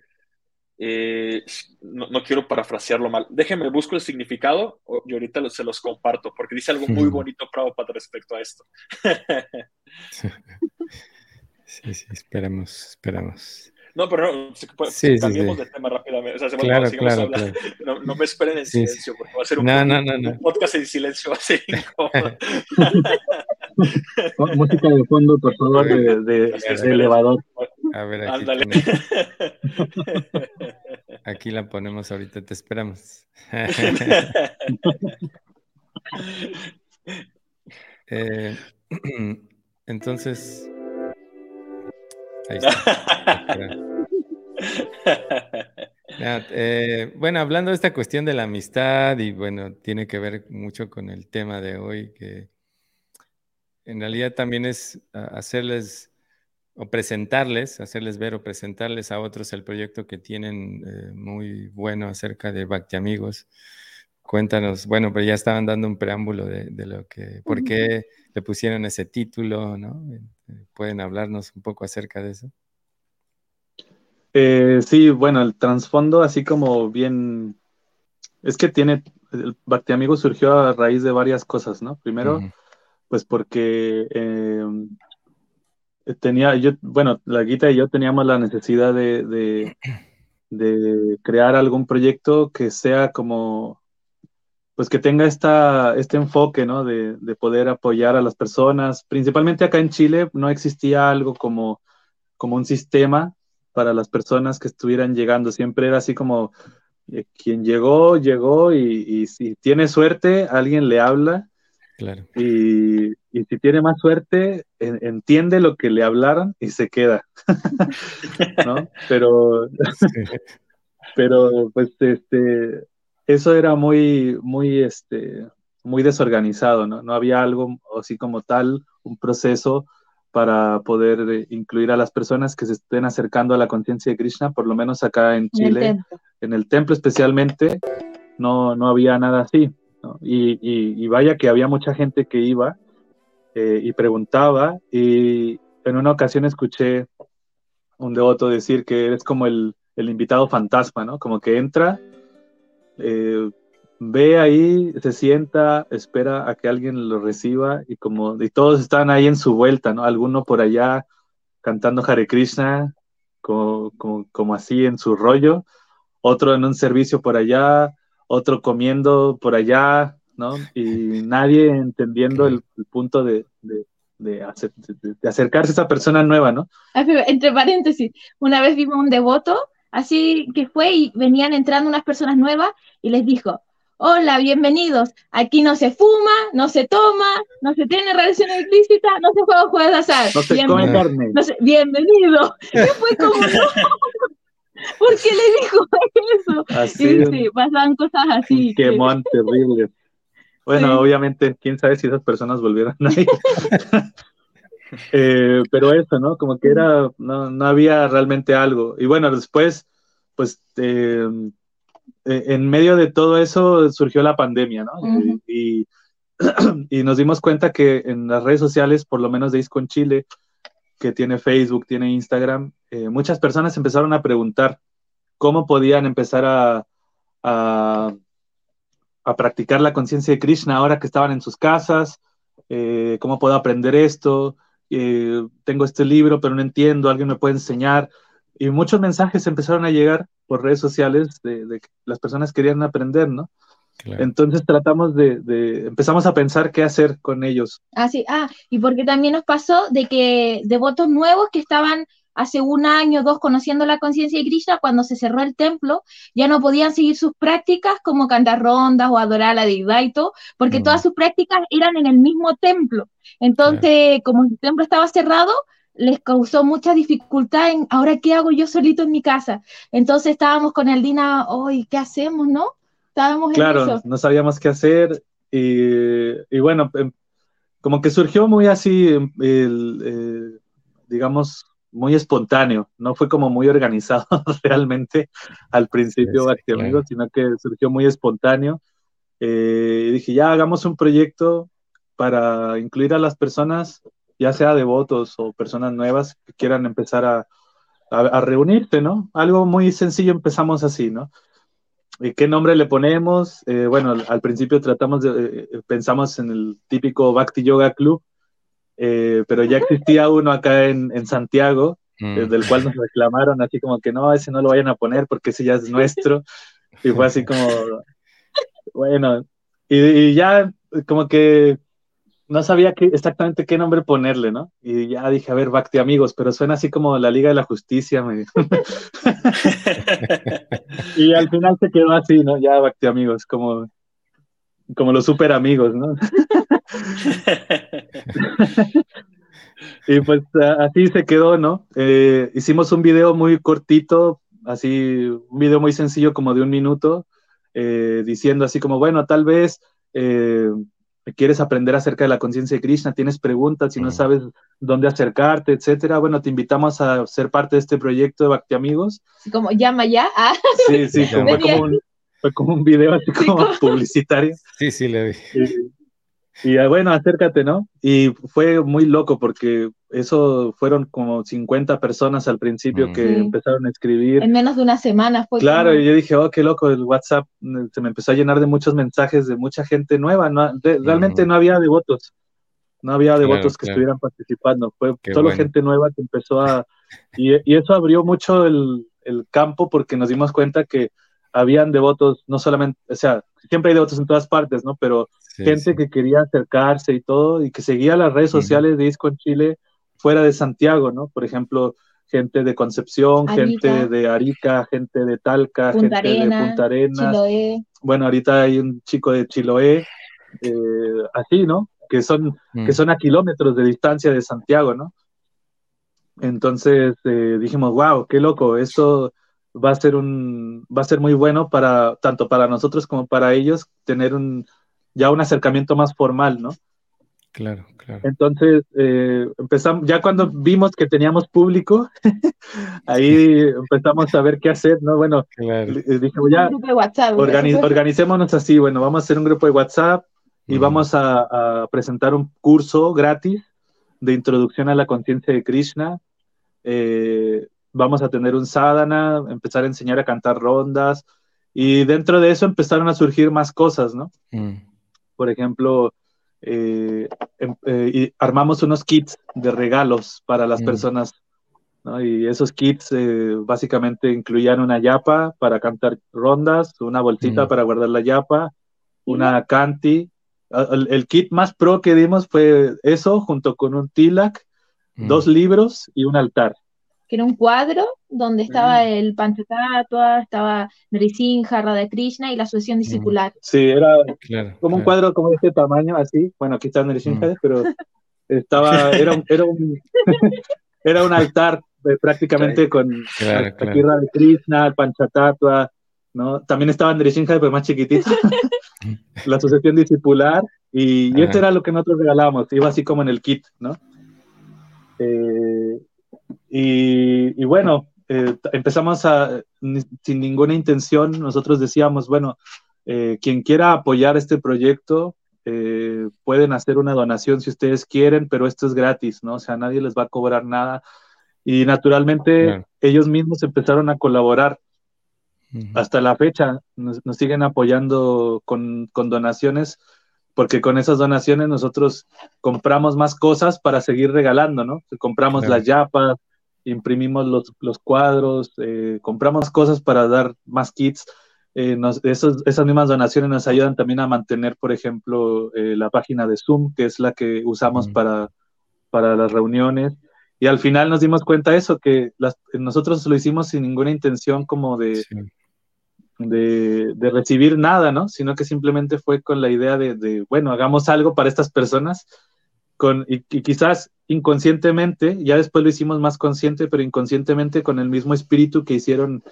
eh, no, quiero parafrasearlo mal. Déjenme, busco el significado y ahorita se los comparto, porque dice algo muy bonito Prabhupada respecto a esto. sí, sí, esperamos, esperamos. No, pero no, cambiemos de tema rápidamente. O sea, claro, claro, claro. No, no, me esperen en silencio, porque va a ser un, un podcast en silencio así. Música de fondo, por favor, de, de, elevador. A ver, aquí, aquí la ponemos ahorita, te esperamos. Eh, entonces, ahí está. Eh, bueno, hablando de esta cuestión de la amistad y bueno, tiene que ver mucho con el tema de hoy, que en realidad también es hacerles o presentarles, hacerles ver o presentarles a otros el proyecto que tienen eh, muy bueno acerca de Bacti Amigos. Cuéntanos, bueno, pero ya estaban dando un preámbulo de, lo que, por qué le pusieron ese título, ¿no? Eh, ¿Pueden hablarnos un poco acerca de eso? Eh, sí, bueno, el trasfondo así como bien, es que tiene, el Bacti Amigos surgió a raíz de varias cosas, ¿no? Primero, pues porque tenía, yo, bueno, la Guita y yo teníamos la necesidad de, de, crear algún proyecto que sea como, pues que tenga esta, este enfoque, ¿no? De, de, poder apoyar a las personas. Principalmente acá en Chile no existía algo como, como un sistema para las personas que estuvieran llegando. Siempre era así como, eh, quien llegó, llegó y, si tiene suerte, alguien le habla. Claro. Y, si tiene más suerte, entiende lo que le hablaron y se queda. ¿No? Pero, pero pues este, eso era muy, muy, este, muy desorganizado, ¿no? No había algo así como tal, un proceso para poder eh, incluir a las personas que se estén acercando a la conciencia de Krishna, por lo menos acá en Chile, en el templo, especialmente, no, no había nada así. Y, vaya que había mucha gente que iba eh, y preguntaba, y en una ocasión escuché un devoto decir que eres como el, el invitado fantasma, ¿no? Como que entra, eh, ve ahí, se sienta, espera a que alguien lo reciba y como y todos están ahí en su vuelta, ¿no? Alguno por allá cantando Hare Krishna, como, como, así en su rollo, otro en un servicio por allá, otro comiendo por allá, ¿no? Y nadie entendiendo el, punto de, de, de, acercarse a esa persona nueva, ¿no? Entre paréntesis, una vez vimos un devoto, así que fue y venían entrando unas personas nuevas y les dijo, Hola, bienvenidos. Aquí no se fuma, no se toma, no se tiene relaciones explícitas, no se juega juegos de azar. No se come carne. bienvenido. Y fue como, no. ¿Por qué le dijo eso? Así, sí, pasaban cosas así. Qué mon terrible. Bueno, obviamente, quién sabe si esas personas volvieran ahí. eh, pero eso, ¿no? Como que era, no, no había realmente algo. Y bueno, después, pues eh, eh, en medio de todo eso surgió la pandemia, ¿no? y, y, nos dimos cuenta que en las redes sociales, por lo menos de ISCON Chile, que tiene Facebook, tiene Instagram, eh, muchas personas empezaron a preguntar cómo podían empezar a, a, practicar la conciencia de Krishna ahora que estaban en sus casas, eh, cómo puedo aprender esto, tengo este libro, pero no entiendo, alguien me puede enseñar. Y muchos mensajes empezaron a llegar por redes sociales de, que las personas querían aprender, ¿no? Entonces tratamos de, empezamos a pensar qué hacer con ellos. Ah, sí, ah, y porque también nos pasó de que devotos nuevos que estaban hace un año o dos conociendo la conciencia de Krishna, cuando se cerró el templo, ya no podían seguir sus prácticas como cantar rondas o adorar a la deidad y todo, porque todas mm. sus prácticas eran en el mismo templo. Entonces, como el templo estaba cerrado, les causó mucha dificultad en, ahora, ¿qué hago yo solito en mi casa? Entonces estábamos con el Dina, hoy, ¿qué hacemos, no? Estábamos claro, no sabíamos qué hacer y, bueno, em, como que surgió muy así, em, eh, digamos, muy espontáneo, no fue como muy organizado realmente al principio, sí, sino que surgió muy espontáneo. Eh, dije, ya hagamos un proyecto para incluir a las personas, ya sea devotos o personas nuevas que quieran empezar a, a, reunirse, ¿no? Algo muy sencillo empezamos así, ¿no? ¿Y qué nombre le ponemos? Eh, bueno, al, principio tratamos de, eh, pensamos en el típico Bhakti Yoga Club, eh, pero ya existía uno acá en, en Santiago, mm. del cual nos reclamaron así como que no, ese no lo vayan a poner porque ese ya es nuestro. Y fue así como, bueno, y, ya como que no sabía qué, exactamente qué nombre ponerle, ¿no? Y ya dije, a ver, Bacti Amigos, pero suena así como la Liga de la Justicia, me y al final se quedó así, ¿no? Ya Bacti Amigos, como, como los super amigos, ¿no? y pues así se quedó, ¿no? Eh, hicimos un video muy cortito, así, un video muy sencillo como de un minuto, eh, diciendo así como, bueno, tal vez eh, quieres aprender acerca de la conciencia de Krishna, tienes preguntas y no sabes dónde acercarte, etcétera, bueno, te invitamos a ser parte de este proyecto de Bhakti Amigos. Como llama ya. Ah. Sí, sí, como, como un, fue como un video así como publicitario. Sí, sí, le vi. Y, ah, bueno, acércate, ¿no? Y fue muy loco porque eso fueron como 50 personas al principio que empezaron a escribir. En menos de una semana fue. Claro, y yo dije, oh, qué loco, el WhatsApp mm, se me empezó a llenar de muchos mensajes de mucha gente nueva. No, realmente no había devotos, no había devotos que estuvieran participando, fue solo gente nueva que empezó a... Y, y eso abrió mucho el, el campo porque nos dimos cuenta que habían devotos, no solamente, o sea, siempre hay devotos en todas partes, ¿no? Pero gente que quería acercarse y todo, y que seguía las redes sociales de ISCO en Chile fuera de Santiago, ¿no? Por ejemplo, gente de Concepción, gente de Arica, gente de Talca, gente de Punta Arenas. Chiloé. Bueno, ahorita hay un chico de Chiloé, eh, así, ¿no? Que son, que mm. son a kilómetros de distancia de Santiago, ¿no? Entonces eh, dijimos, wow, qué loco, esto va a ser un va a ser muy bueno para tanto para nosotros como para ellos tener un ya un acercamiento más formal, ¿no? Claro, claro. Entonces eh, empezamos ya cuando vimos que teníamos público, ahí empezamos a ver qué hacer, ¿no? Bueno, dijimos ya organicémonos así, bueno, vamos a hacer un grupo de WhatsApp y vamos a, a, presentar un curso gratis de introducción a la conciencia de Krishna. Eh, vamos a tener un sadhana, empezar a enseñar a cantar rondas, y dentro de eso empezaron a surgir más cosas, ¿no? Mm. Por ejemplo, eh, em, eh, armamos unos kits de regalos para las mm. personas, ¿no? Y esos kits eh, básicamente incluían una yapa para cantar rondas, una bolsita mm. para guardar la yapa, una canti. El, el, kit más pro que dimos fue eso, junto con un tilak, dos libros y un altar que era un cuadro donde estaba mm. el Panchatatua, estaba Nrisimha, Radha Krishna y la sucesión discipular. Sí, era como un cuadro como de este tamaño, así. Bueno, aquí está Nrisimha, mm. pero estaba, era un, era un, era un altar eh, prácticamente con aquí Radha Krishna, el Panchatatua, ¿no? También estaba Nrisimha, pero más chiquitito. la sucesión discipular, y, y esto era lo que nosotros regalábamos, iba así como en el kit, ¿no? Eh, y, bueno, eh, empezamos a, sin ninguna intención, nosotros decíamos, bueno, eh, quien quiera apoyar este proyecto, eh, pueden hacer una donación si ustedes quieren, pero esto es gratis, ¿no? O sea, nadie les va a cobrar nada. Y naturalmente ellos mismos empezaron a colaborar. Hasta la fecha nos, siguen apoyando con, con donaciones porque con esas donaciones nosotros compramos más cosas para seguir regalando, ¿no? Compramos las yapas, imprimimos los, los cuadros, eh, compramos cosas para dar más kits. eh, esas mismas donaciones nos ayudan también a mantener, por ejemplo, eh, la página de Zoom, que es la que usamos para, para las reuniones. Y al final nos dimos cuenta de eso, que nosotros lo hicimos sin ninguna intención como de, de, recibir nada, ¿no? Sino que simplemente fue con la idea de, bueno, hagamos algo para estas personas, con, y, quizás inconscientemente, ya después lo hicimos más consciente, pero inconscientemente con el mismo espíritu que hicieron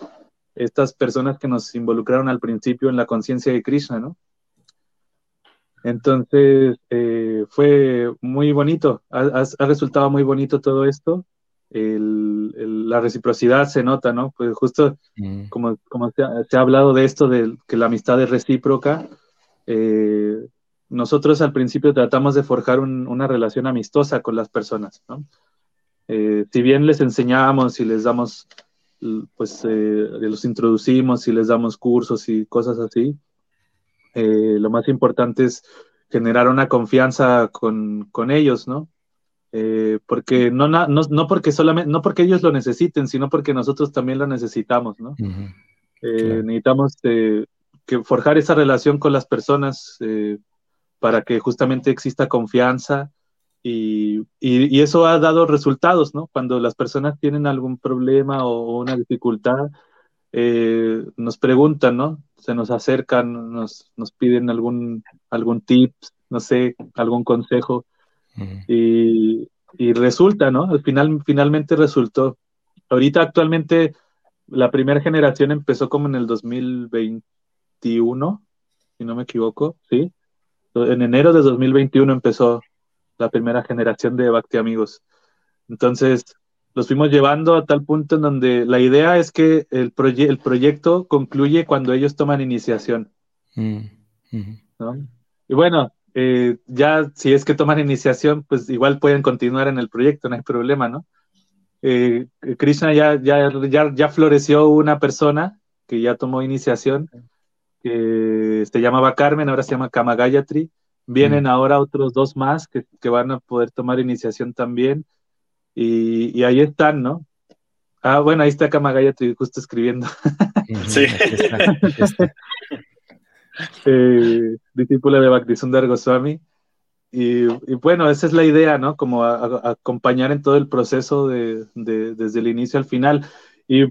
estas personas que nos involucraron al principio en la conciencia de Krishna, ¿no? Entonces, eh, fue muy bonito, ha, resultado muy bonito todo esto la reciprocidad se nota, ¿no? Pues justo mm. como, como se, ha, hablado de esto, de que la amistad es recíproca, eh, nosotros al principio tratamos de forjar una relación amistosa con las personas, ¿no? Eh, si bien les enseñamos y les damos, pues eh, los introducimos y les damos cursos y cosas así, lo más importante es generar una confianza con, con ellos, ¿no? Eh, porque no, no, no, porque solamente, no porque ellos lo necesiten, sino porque nosotros también lo necesitamos, ¿no? Eh, necesitamos eh, que forjar esa relación con las personas para que justamente exista confianza y, y, eso ha dado resultados, ¿no? Cuando las personas tienen algún problema o una dificultad, nos preguntan, ¿no? Se nos acercan, nos, nos piden algún, algún tips, no sé, algún consejo y, resulta, ¿no? Al final, finalmente resultó. Ahorita actualmente la primera generación empezó como en el 2021, si no me equivoco, ¿sí? En enero de 2021 empezó la primera generación de Bacti Amigos. Entonces, los fuimos llevando a tal punto en donde la idea es que el, el proyecto concluye cuando ellos toman iniciación. Mm, y bueno, eh, ya si es que toman iniciación, pues igual pueden continuar en el proyecto, no hay problema, ¿no? Eh, Krishna ya, ya, ya, floreció una persona que ya tomó iniciación, que se llamaba Carmen, ahora se llama Kamagayatri. Vienen mm. ahora otros dos más que, van a poder tomar iniciación también. Y, ahí están, ¿no? Ah, bueno, ahí está Kamagayatri justo escribiendo. Sí. eh, discípula de Bhaktisundar Goswami. Y, y, bueno, esa es la idea, ¿no? Como acompañar en todo el proceso de, desde el inicio al final. Y,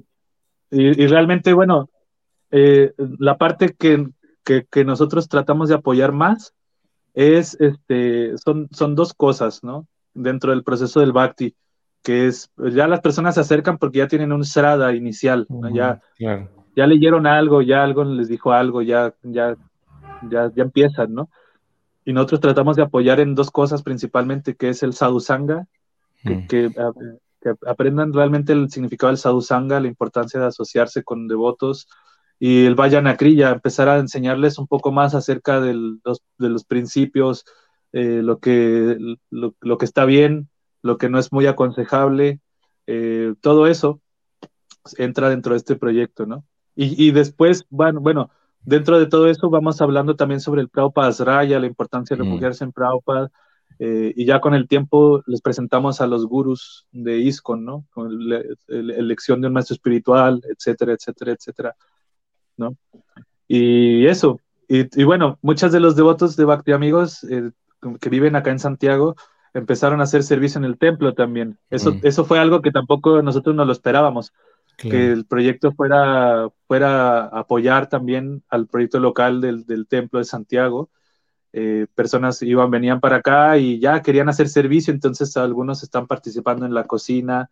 y realmente, bueno, eh, la parte que, que, nosotros tratamos de apoyar más es, este, son, son dos cosas, ¿no? Dentro del proceso del Bhakti, que es, ya las personas se acercan porque ya tienen un Srada inicial, ya, ya leyeron algo, ya algo les dijo algo, ya, ya, ya, ya empiezan, ¿no? Y nosotros tratamos de apoyar en dos cosas principalmente, que es el sadhusanga, que, mm. que, aprendan realmente el significado del sadhusanga, la importancia de asociarse con devotos, y el Vayanakriya, empezar a enseñarles un poco más acerca de los principios, eh, lo, que, lo, que está bien, lo que no es muy aconsejable, eh, todo eso entra dentro de este proyecto, ¿no? Y, después, bueno, bueno, dentro de todo eso vamos hablando también sobre el Prabhupada Raya, la importancia de refugiarse en Prabhupada, eh, y ya con el tiempo les presentamos a los gurus de ISKCON, ¿no? Con la, elección de un maestro espiritual, etcétera, etcétera, etcétera, ¿no? Y eso, y, bueno, muchos de los devotos de Bhakti Amigos eh, que viven acá en Santiago empezaron a hacer servicio en el templo también. Eso, eso fue algo que tampoco nosotros no lo esperábamos que el proyecto fuera, fuera apoyar también al proyecto local del, del Templo de Santiago. Eh, personas iban, venían para acá y ya querían hacer servicio, entonces algunos están participando en la cocina,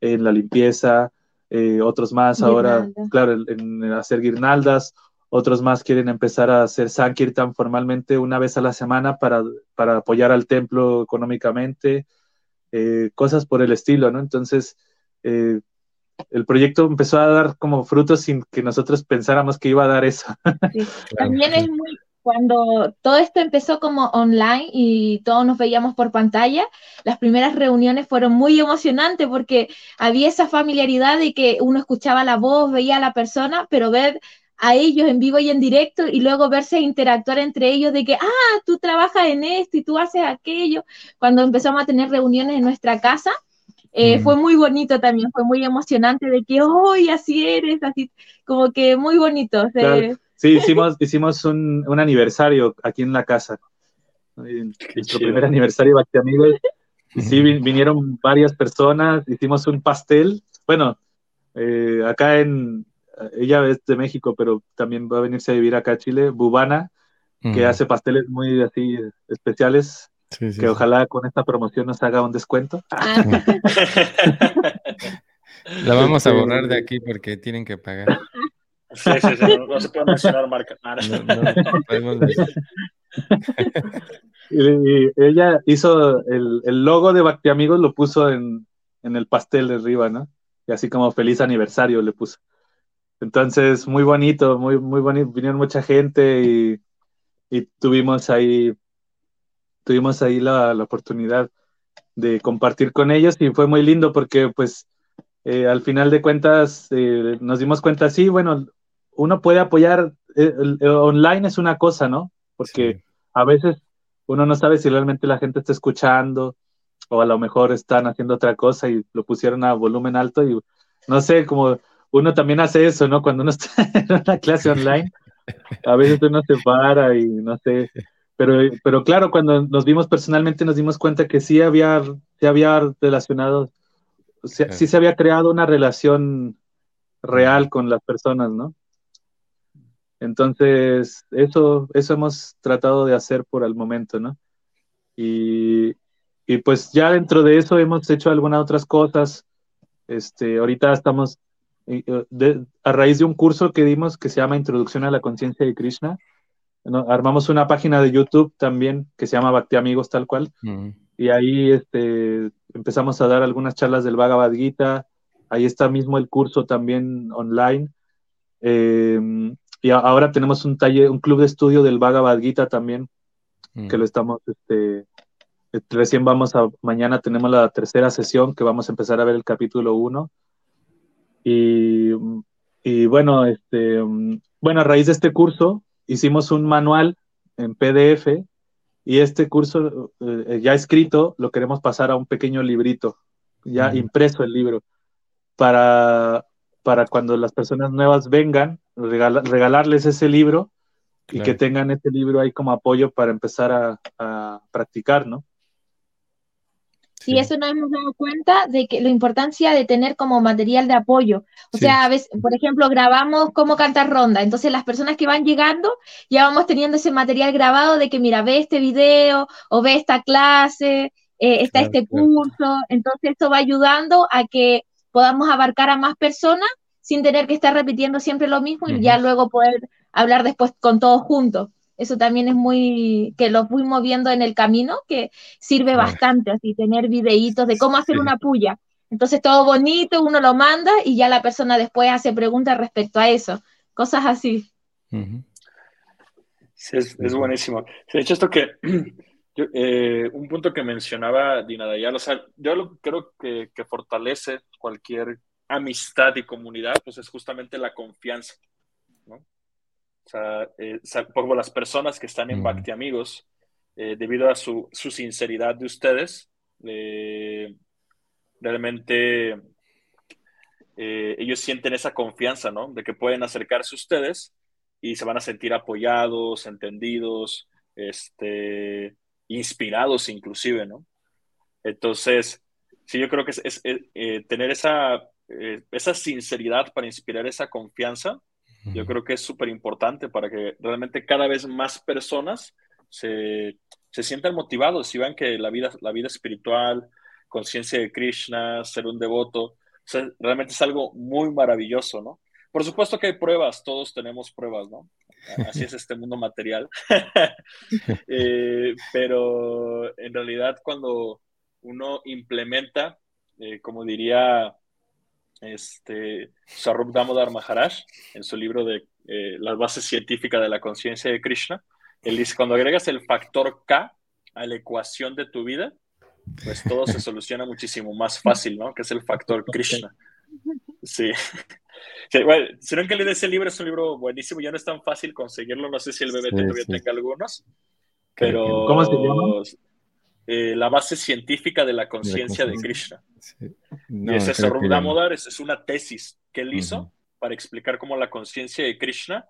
en la limpieza, eh, otros más ahora, claro, en, hacer guirnaldas, otros más quieren empezar a hacer Sankirtan formalmente una vez a la semana para, para apoyar al templo económicamente, eh, cosas por el estilo, ¿no? Entonces, el proyecto empezó a dar como frutos sin que nosotros pensáramos que iba a dar eso. También es muy, cuando todo esto empezó como online y todos nos veíamos por pantalla, las primeras reuniones fueron muy emocionantes porque había esa familiaridad de que uno escuchaba la voz, veía a la persona, pero ver a ellos en vivo y en directo y luego verse interactuar entre ellos de que, ah, tú trabajas en esto y tú haces aquello. Cuando empezamos a tener reuniones en nuestra casa, eh, fue muy bonito también, fue muy emocionante de que hoy así eres, así como que muy bonito. Sí, hicimos, hicimos un, un aniversario aquí en la casa. Nuestro primer aniversario Bacti Amigos. Y sí, vinieron varias personas, hicimos un pastel. Bueno, eh, acá en, ella es de México, pero también va a venirse a vivir acá a Chile, Bubana, que hace pasteles muy así especiales. que ojalá con esta promoción nos haga un descuento. Ah. La vamos a borrar de aquí porque tienen que pagar. Sí, sí, sí, no, se puede mencionar marca. Y, ella hizo el, el logo de Bacti Amigos, lo puso en, en el pastel de arriba, ¿no? Y así como feliz aniversario le puso. Entonces, muy bonito, muy, muy bonito. Vinieron mucha gente y, y tuvimos ahí, tuvimos ahí la, la, oportunidad de compartir con ellos y fue muy lindo porque pues eh, al final de cuentas eh, nos dimos cuenta, sí, bueno, uno puede apoyar, eh, online es una cosa, ¿no? Porque a veces uno no sabe si realmente la gente está escuchando o a lo mejor están haciendo otra cosa y lo pusieron a volumen alto y no sé, como uno también hace eso, ¿no? Cuando uno está en una clase online, a veces uno se para y no sé, pero, pero claro, cuando nos vimos personalmente nos dimos cuenta que sí había, sí había relacionado, sí, se había creado una relación real con las personas, ¿no? Entonces, eso, eso hemos tratado de hacer por el momento, ¿no? Y, y pues ya dentro de eso hemos hecho algunas otras cosas. Este, ahorita estamos eh, a raíz de un curso que dimos que se llama Introducción a la Conciencia de Krishna, armamos una página de YouTube también que se llama Bhakti Amigos tal cual, y ahí este, empezamos a dar algunas charlas del Bhagavad Gita, ahí está mismo el curso también online, em, y ahora tenemos un taller, un club de estudio del Bhagavad Gita también, que lo estamos, este, recién vamos a, mañana tenemos la tercera sesión que vamos a empezar a ver el capítulo 1 y, bueno, este, bueno, a raíz de este curso hicimos un manual en PDF y este curso eh, ya escrito lo queremos pasar a un pequeño librito, ya impreso el libro, para, para cuando las personas nuevas vengan, regalarles ese libro y que tengan ese libro ahí como apoyo para empezar a, a practicar, ¿no? Sí, eso nos hemos dado cuenta de que la importancia de tener como material de apoyo. O sea, a veces, por ejemplo, grabamos cómo cantar ronda. Entonces, las personas que van llegando ya vamos teniendo ese material grabado de que, mira, ve este video o ve esta clase, eh, está este curso. Entonces, esto va ayudando a que podamos abarcar a más personas sin tener que estar repitiendo siempre lo mismo y ya luego poder hablar después con todos juntos. Eso también es muy, que lo fuimos viendo en el camino, que sirve bastante, así, tener videitos de cómo hacer una puya. Entonces todo bonito, uno lo manda y ya la persona después hace preguntas respecto a eso, cosas así. Sí, es, buenísimo. De hecho, esto que, eh, un punto que mencionaba Dina Dayal, o sea, yo lo, creo que, que fortalece cualquier amistad y comunidad, pues es justamente la confianza. O sea, eh, por las personas que están en Bacti Amigos, eh, debido a su, su, sinceridad de ustedes, eh, realmente ellos sienten esa confianza, ¿no? De que pueden acercarse a ustedes y se van a sentir apoyados, entendidos, este, inspirados inclusive, ¿no? Entonces, sí, yo creo que es, es tener esa, esa sinceridad para inspirar esa confianza yo creo que es súper importante para que realmente cada vez más personas se, se sientan motivados y vean que la vida, la vida espiritual, conciencia de Krishna, ser un devoto, realmente es algo muy maravilloso, ¿no? Por supuesto que hay pruebas, todos tenemos pruebas, ¿no? Así es este mundo material. Eh, pero en realidad cuando uno implementa, eh, como diría este, Sarup Damodar Maharaj, en su libro de eh, Las bases científicas de la conciencia de Krishna, él dice, cuando agregas el factor K a la ecuación de tu vida, pues todo se soluciona muchísimo más fácil, ¿no? Que es el factor Krishna. Sí. bueno, si no que leer ese libro, es un libro buenísimo, ya no es tan fácil conseguirlo, no sé si el BBT todavía tenga algunos, pero... ¿Cómo se llama? Eh, la base científica de la conciencia de Krishna. y ese Damodar es, una tesis que él hizo para explicar cómo la conciencia de Krishna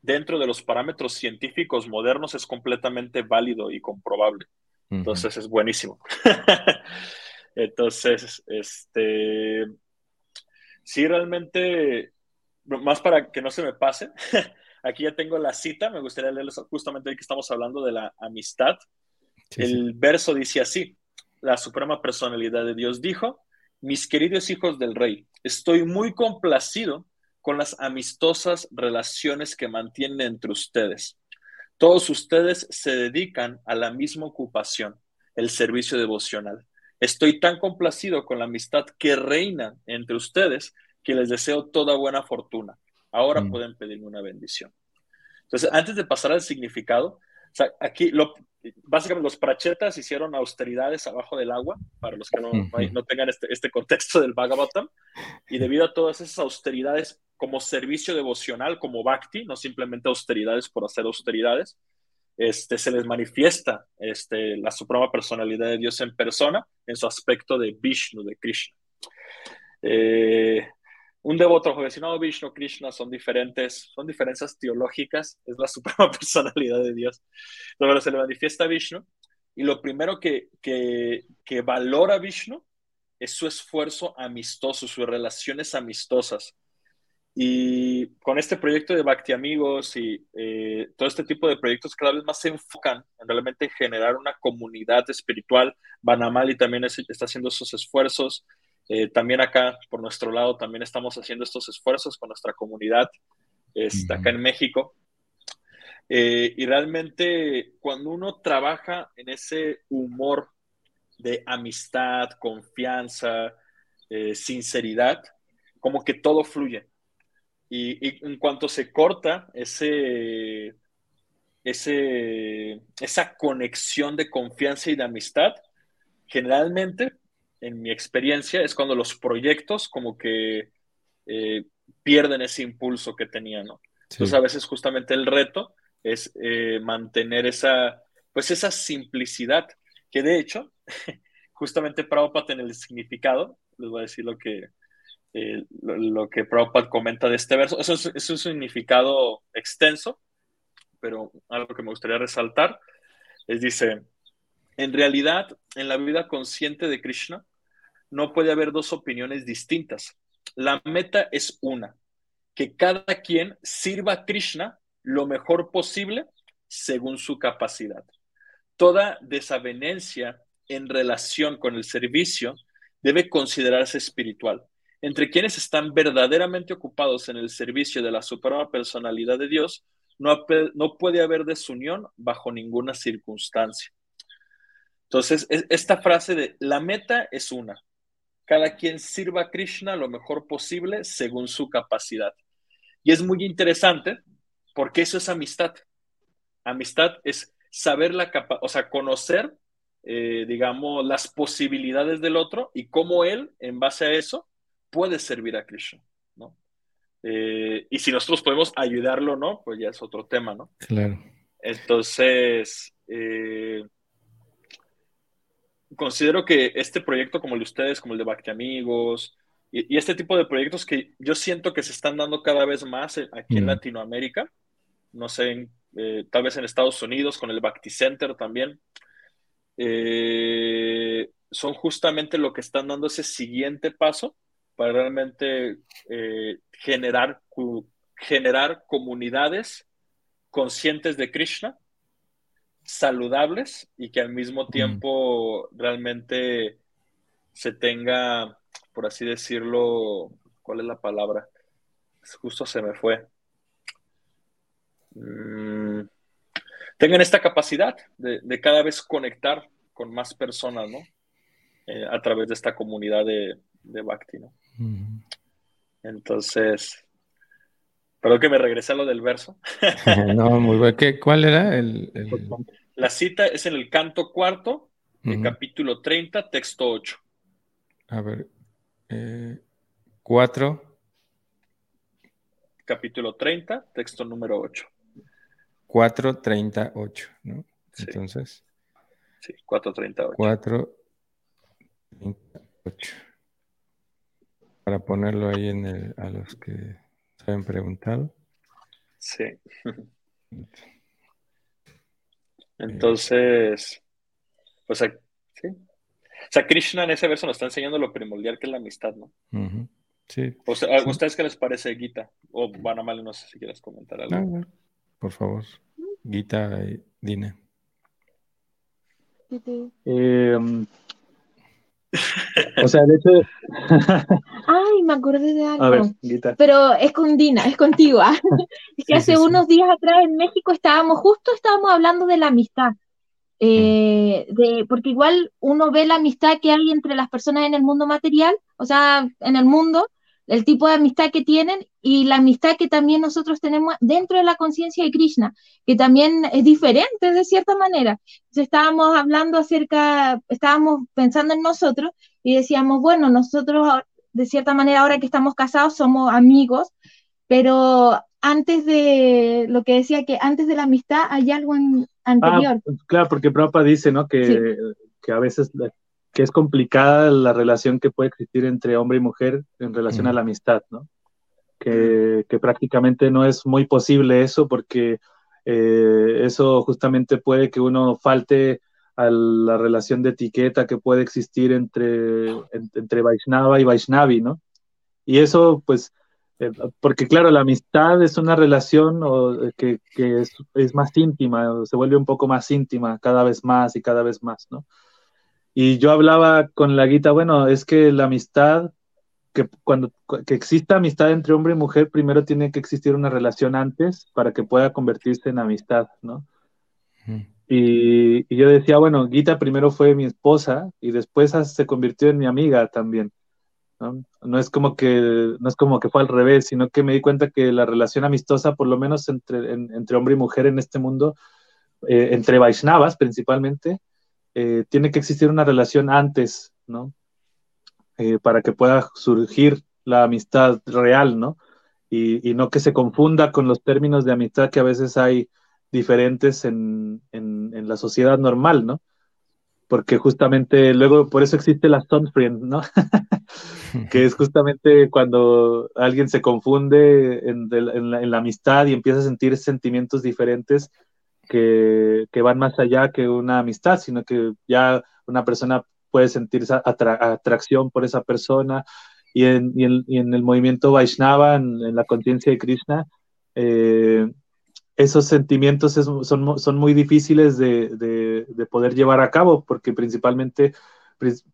dentro de los parámetros científicos modernos es completamente válido y comprobable. Entonces es buenísimo. Entonces, este, sí, realmente, más para que no se me pase, aquí ya tengo la cita, me gustaría leerles justamente hoy que estamos hablando de la amistad. El verso dice así, la suprema personalidad de Dios dijo, mis queridos hijos del rey, estoy muy complacido con las amistosas relaciones que mantienen entre ustedes. Todos ustedes se dedican a la misma ocupación, el servicio devocional. Estoy tan complacido con la amistad que reina entre ustedes que les deseo toda buena fortuna. Ahora mm. pueden pedirme una bendición. Entonces, antes de pasar al significado, aquí lo, básicamente los prachetas hicieron austeridades abajo del agua, para los que no, no tengan este, este, contexto del Bhagavatam, y debido a todas esas austeridades como servicio devocional, como bhakti, no simplemente austeridades por hacer austeridades, este, se les manifiesta este, la suprema personalidad de Dios en persona en su aspecto de Vishnu, de Krishna. Eh, un devoto no, Vishnu, Krishna son diferentes, son diferencias teológicas, es la suprema personalidad de Dios. Pero se le manifiesta a Vishnu y lo primero que, que, que valora Vishnu es su esfuerzo amistoso, sus relaciones amistosas. Y con este proyecto de Bhakti Amigos y eh, todo este tipo de proyectos cada vez más se enfocan en realmente generar una comunidad espiritual. Banamali también está haciendo esos esfuerzos. Eh, también acá, por nuestro lado, también estamos haciendo estos esfuerzos con nuestra comunidad está acá en México. Eh, y realmente cuando uno trabaja en ese humor de amistad, confianza, sinceridad, como que todo fluye y, en cuanto se corta ese, ese, esa conexión de confianza y de amistad, generalmente, en mi experiencia, es cuando los proyectos como que eh, pierden ese impulso que tenían, ¿no? Entonces, a veces justamente el reto es eh, mantener esa, pues esa simplicidad, que de hecho, justamente Prabhupada en el significado, les voy a decir lo que, eh, lo, que Prabhupada comenta de este verso. Eso es, un significado extenso, pero algo que me gustaría resaltar es, dice, en realidad, en la vida consciente de Krishna, no puede haber dos opiniones distintas. La meta es una, que cada quien sirva a Krishna lo mejor posible según su capacidad. Toda desavenencia en relación con el servicio debe considerarse espiritual entre quienes están verdaderamente ocupados en el servicio de la suprema personalidad de Dios, no, no puede haber desunión bajo ninguna circunstancia. Entonces, esta frase de la meta es una. Cada quien sirva a Krishna lo mejor posible según su capacidad. Y es muy interesante porque eso es amistad. Amistad es saber la capa o sea, conocer, eh, digamos, las posibilidades del otro y cómo él, en base a eso, puede servir a Krishna, ¿no? Eh, y si nosotros podemos ayudarlo, ¿no? Pues ya es otro tema, ¿no? Claro. Entonces, eh, considero que este proyecto como el de ustedes, como el de Bhakti Amigos, y, este tipo de proyectos que yo siento que se están dando cada vez más aquí en mm. Latinoamérica, no sé, eh, tal vez en Estados Unidos, con el Bhakti Center también, son justamente lo que están dando ese siguiente paso para realmente eh, generar, generar comunidades conscientes de Krishna, saludables y que al mismo tiempo realmente se tenga, por así decirlo, ¿cuál es la palabra? Justo se me fue. Mm, tengan esta capacidad de, cada vez conectar con más personas, ¿no? Eh, a través de esta comunidad de, de Bhakti, ¿no? Entonces, perdón que me regresé a lo del verso. no, muy bueno. ¿Cuál era el, La cita es en el canto cuarto, el capítulo 30, texto 8. A ver, eh, 4. Capítulo 30, texto número 8. 4, 38, ¿no? Entonces. Sí, 4, 38. 4, 38 para ponerlo ahí en el, a los que se han preguntado. Sí. Entonces, o sea, sí. O sea, Krishna en ese verso nos está enseñando lo primordial que es la amistad, ¿no? Sí. O sea, ¿a ustedes qué les parece Gita? O van a mal, no sé si quieres comentar algo. por favor, Gita y Dina. Eh, o sea, de hecho. Ay, me acordé de algo. A ver, Pero es con Dina, es contigo. ¿ah? es que hace unos días atrás en México estábamos, justo estábamos hablando de la amistad. Eh, de, porque igual uno ve la amistad que hay entre las personas en el mundo material, o sea, en el mundo, el tipo de amistad que tienen y la amistad que también nosotros tenemos dentro de la conciencia de Krishna, que también es diferente de cierta manera. Entonces estábamos hablando acerca, estábamos pensando en nosotros y decíamos, bueno, nosotros de cierta manera ahora que estamos casados somos amigos, pero antes de lo que decía que antes de la amistad hay algo anterior. Ah, claro, porque Prabhupada dice, ¿no? Que, que a veces que es complicada la relación que puede existir entre hombre y mujer en relación a la amistad, ¿no? Que, prácticamente no es muy posible eso porque eh, eso justamente puede que uno falte a la relación de etiqueta que puede existir entre, entre Vaishnava y Vaishnavi, ¿no? Y eso, pues, eh, porque claro, la amistad es una relación que, es, es, más íntima, se vuelve un poco más íntima cada vez más y cada vez más, ¿no? Y yo hablaba con la guita, bueno, es que la amistad, que cuando que exista amistad entre hombre y mujer, primero tiene que existir una relación antes para que pueda convertirse en amistad, ¿no? y, yo decía, bueno, Guita primero fue mi esposa y después se convirtió en mi amiga también. ¿no? no es como que no es como que fue al revés, sino que me di cuenta que la relación amistosa, por lo menos entre, entre hombre y mujer en este mundo, eh, entre Vaishnavas principalmente, eh, tiene que existir una relación antes, ¿no? Eh, para que pueda surgir la amistad real, ¿no? Y, no que se confunda con los términos de amistad que a veces hay diferentes en, en, la sociedad normal, ¿no? Porque justamente luego, por eso existe la friend, ¿no? que es justamente cuando alguien se confunde en, la, amistad y empieza a sentir sentimientos diferentes que, van más allá que una amistad, sino que ya una persona puede sentir esa atracción por esa persona. Y en, el movimiento Vaishnava, en, la conciencia de Krishna, eh, esos sentimientos son, muy difíciles de, poder llevar a cabo, porque principalmente,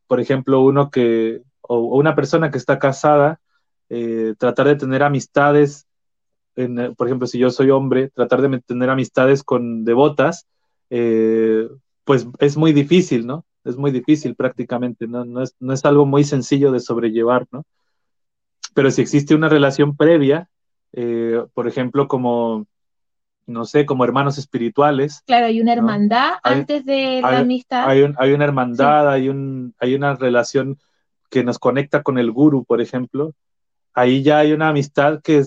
por ejemplo, uno que, o, una persona que está casada, eh, tratar de tener amistades eh, por ejemplo, si yo soy hombre, tratar de tener amistades con devotas, eh, pues es muy difícil, ¿no? Es muy difícil prácticamente, ¿no? No es, no es algo muy sencillo de sobrellevar, ¿no? Pero si existe una relación previa, eh, por ejemplo, como, no sé, como hermanos espirituales. Claro, hay una hermandad antes de la amistad. Hay, hay, una hermandad, hay, un, hay una relación que nos conecta con el guru, por ejemplo, ahí ya hay una amistad que,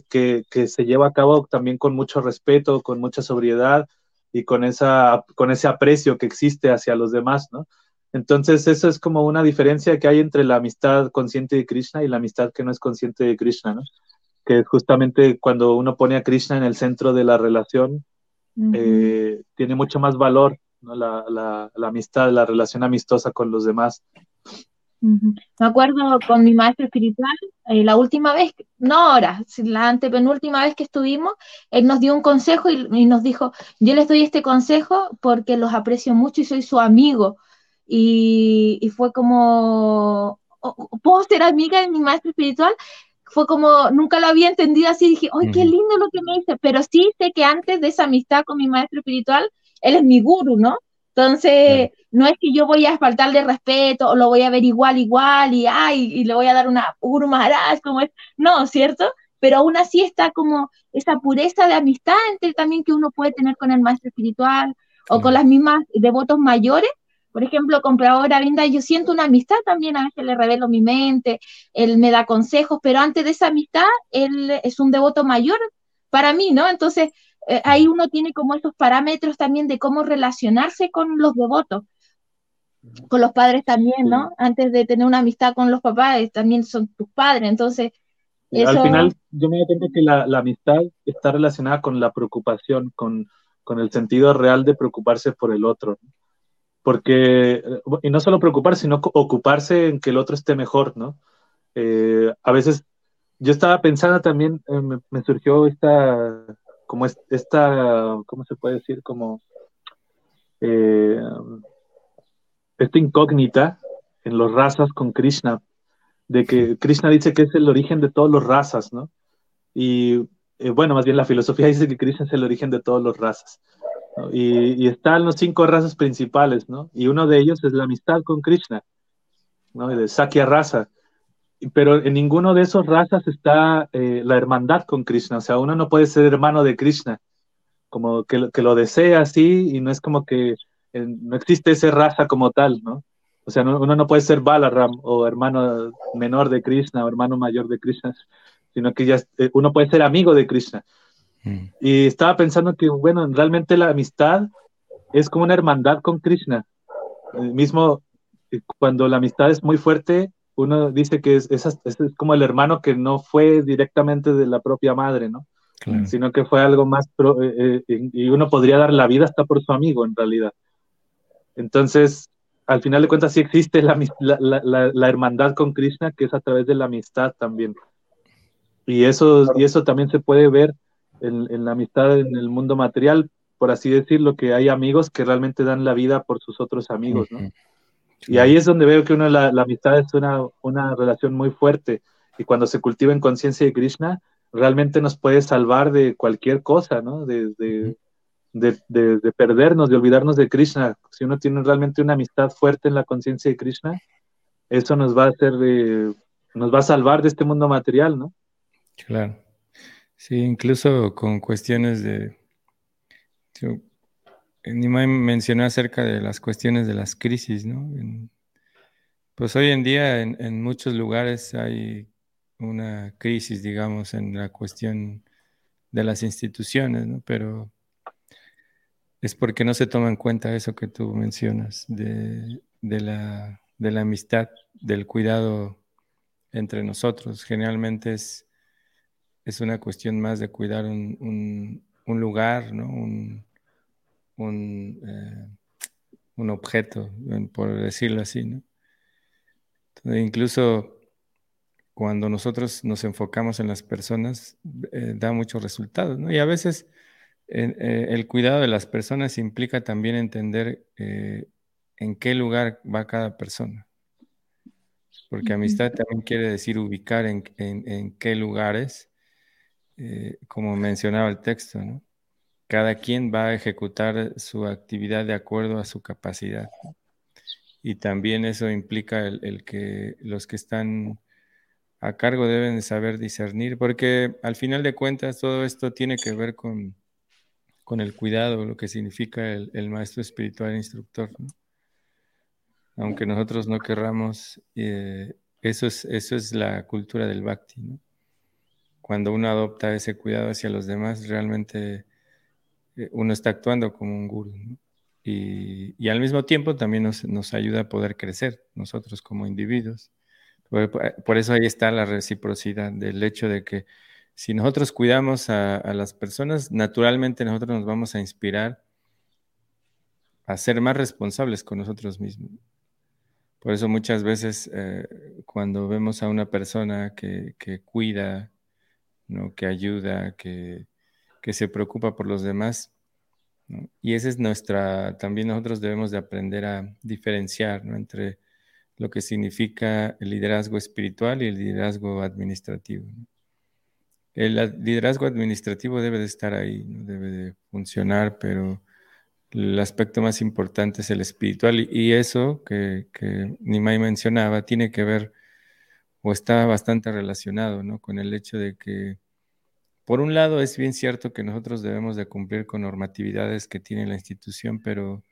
se lleva a cabo también con mucho respeto, con mucha sobriedad y con, esa, con ese aprecio que existe hacia los demás, ¿no? Entonces, eso es como una diferencia que hay entre la amistad consciente de Krishna y la amistad que no es consciente de Krishna, ¿no? Que es justamente cuando uno pone a Krishna en el centro de la relación, eh, tiene mucho más valor ¿no? la, la, amistad, la relación amistosa con los demás. Me acuerdo con mi maestro espiritual, eh, la última vez, no ahora, la antepenúltima vez que estuvimos, él nos dio un consejo y, nos dijo, yo les doy este consejo porque los aprecio mucho y soy su amigo. Y, fue como, ¿puedo ser amiga de mi maestro espiritual? Fue como, nunca lo había entendido así, dije, ¡ay, qué lindo lo que me dice! Pero sí sé que antes de esa amistad con mi maestro espiritual, él es mi guru, ¿no? Entonces, no es que yo voy a faltarle respeto o lo voy a ver igual, igual y, ay, y le voy a dar una Guru como es. No, ¿cierto? Pero aún así está como esa pureza de amistad entre también que uno puede tener con el maestro espiritual o con las mismas devotos mayores. Por ejemplo, con Ahora Vinda yo siento una amistad también, a veces le revelo mi mente, él me da consejos, pero antes de esa amistad, él es un devoto mayor para mí, ¿no? Entonces, eh, ahí uno tiene como esos parámetros también de cómo relacionarse con los devotos, con los padres también, ¿no? Antes de tener una amistad con los papás, también son tus padres, entonces Al final, yo me cuenta que la, amistad está relacionada con la preocupación, con, el sentido real de preocuparse por el otro. Porque, y no solo preocuparse, sino ocuparse en que el otro esté mejor, ¿no? Eh, a veces, yo estaba pensando también, eh, me, surgió esta, como esta, ¿cómo se puede decir? Como eh, esta incógnita en los razas con Krishna, de que Krishna dice que es el origen de todas las razas, ¿no? Y eh, bueno, más bien la filosofía dice que Krishna es el origen de todas las razas. Y, están los cinco razas principales, ¿no? Y uno de ellos es la amistad con Krishna, ¿no? de Sakya raza. Pero en ninguno de esos razas está eh, la hermandad con Krishna. O sea, uno no puede ser hermano de Krishna, como que, que lo desea así y no es como que eh, no existe esa raza como tal, ¿no? O sea, uno no puede ser Balaram o hermano menor de Krishna o hermano mayor de Krishna, sino que ya eh, uno puede ser amigo de Krishna. Mm. Y estaba pensando que, bueno, realmente la amistad es como una hermandad con Krishna. El mismo, cuando la amistad es muy fuerte, uno dice que es, es, como el hermano que no fue directamente de la propia madre, ¿no? Sino que fue algo más, eh, y uno podría dar la vida hasta por su amigo, en realidad. Entonces, al final de cuentas sí existe la, hermandad con Krishna, que es a través de la amistad también. Y eso, y eso también se puede ver en, la amistad en el mundo material, por así decirlo, que hay amigos que realmente dan la vida por sus otros amigos, ¿no? Y ahí es donde veo que uno, la, amistad es una, una relación muy fuerte. Y cuando se cultiva en conciencia de Krishna, realmente nos puede salvar de cualquier cosa, ¿no? De, de, perdernos, de olvidarnos de Krishna. Si uno tiene realmente una amistad fuerte en la conciencia de Krishna, eso nos va a hacer, nos va a salvar de este mundo material, ¿no? Claro. Sí, incluso con cuestiones de... Nimai mencionó acerca de las cuestiones de las crisis, ¿no? pues hoy en día en, muchos lugares hay una crisis, digamos, en la cuestión de las instituciones, ¿no? Pero es porque no se toma en cuenta eso que tú mencionas, de, la, amistad, del cuidado entre nosotros. Generalmente es, es una cuestión más de cuidar un, lugar, ¿no? un, un, eh, objeto, por decirlo así. ¿no? incluso cuando nosotros nos enfocamos en las personas, eh, da muchos resultados. ¿no? Y a veces eh, el cuidado de las personas implica también entender en qué lugar va cada persona. Porque amistad también quiere decir ubicar en, qué lugares, eh, como mencionaba el texto, ¿no? Cada quien va a ejecutar su actividad de acuerdo a su capacidad. Y también eso implica el, que los que están a cargo deben de saber discernir, porque al final de cuentas todo esto tiene que ver con, con el cuidado, lo que significa el, maestro espiritual instructor. Aunque nosotros no querramos, eh, eso, es, eso es la cultura del bhakti. Cuando uno adopta ese cuidado hacia los demás, realmente uno está actuando como un guru. Y, al mismo tiempo también nos, ayuda a poder crecer nosotros como individuos. por eso ahí está la reciprocidad del hecho de que si nosotros cuidamos a, las personas, naturalmente nosotros nos vamos a inspirar a ser más responsables con nosotros mismos. Por eso muchas veces eh, cuando vemos a una persona que, cuida, ¿no? que ayuda, que, se preocupa por los demás, y esa es nuestra, también nosotros debemos de aprender a diferenciar entre lo que significa el liderazgo espiritual y el liderazgo administrativo. El liderazgo administrativo debe de estar ahí, debe de funcionar, pero el aspecto más importante es el espiritual y, eso que, que, Nimai mencionaba tiene que ver o está bastante relacionado ¿no? con el hecho de que, por un lado, es bien cierto que nosotros debemos de cumplir con normatividades que tiene la institución, pero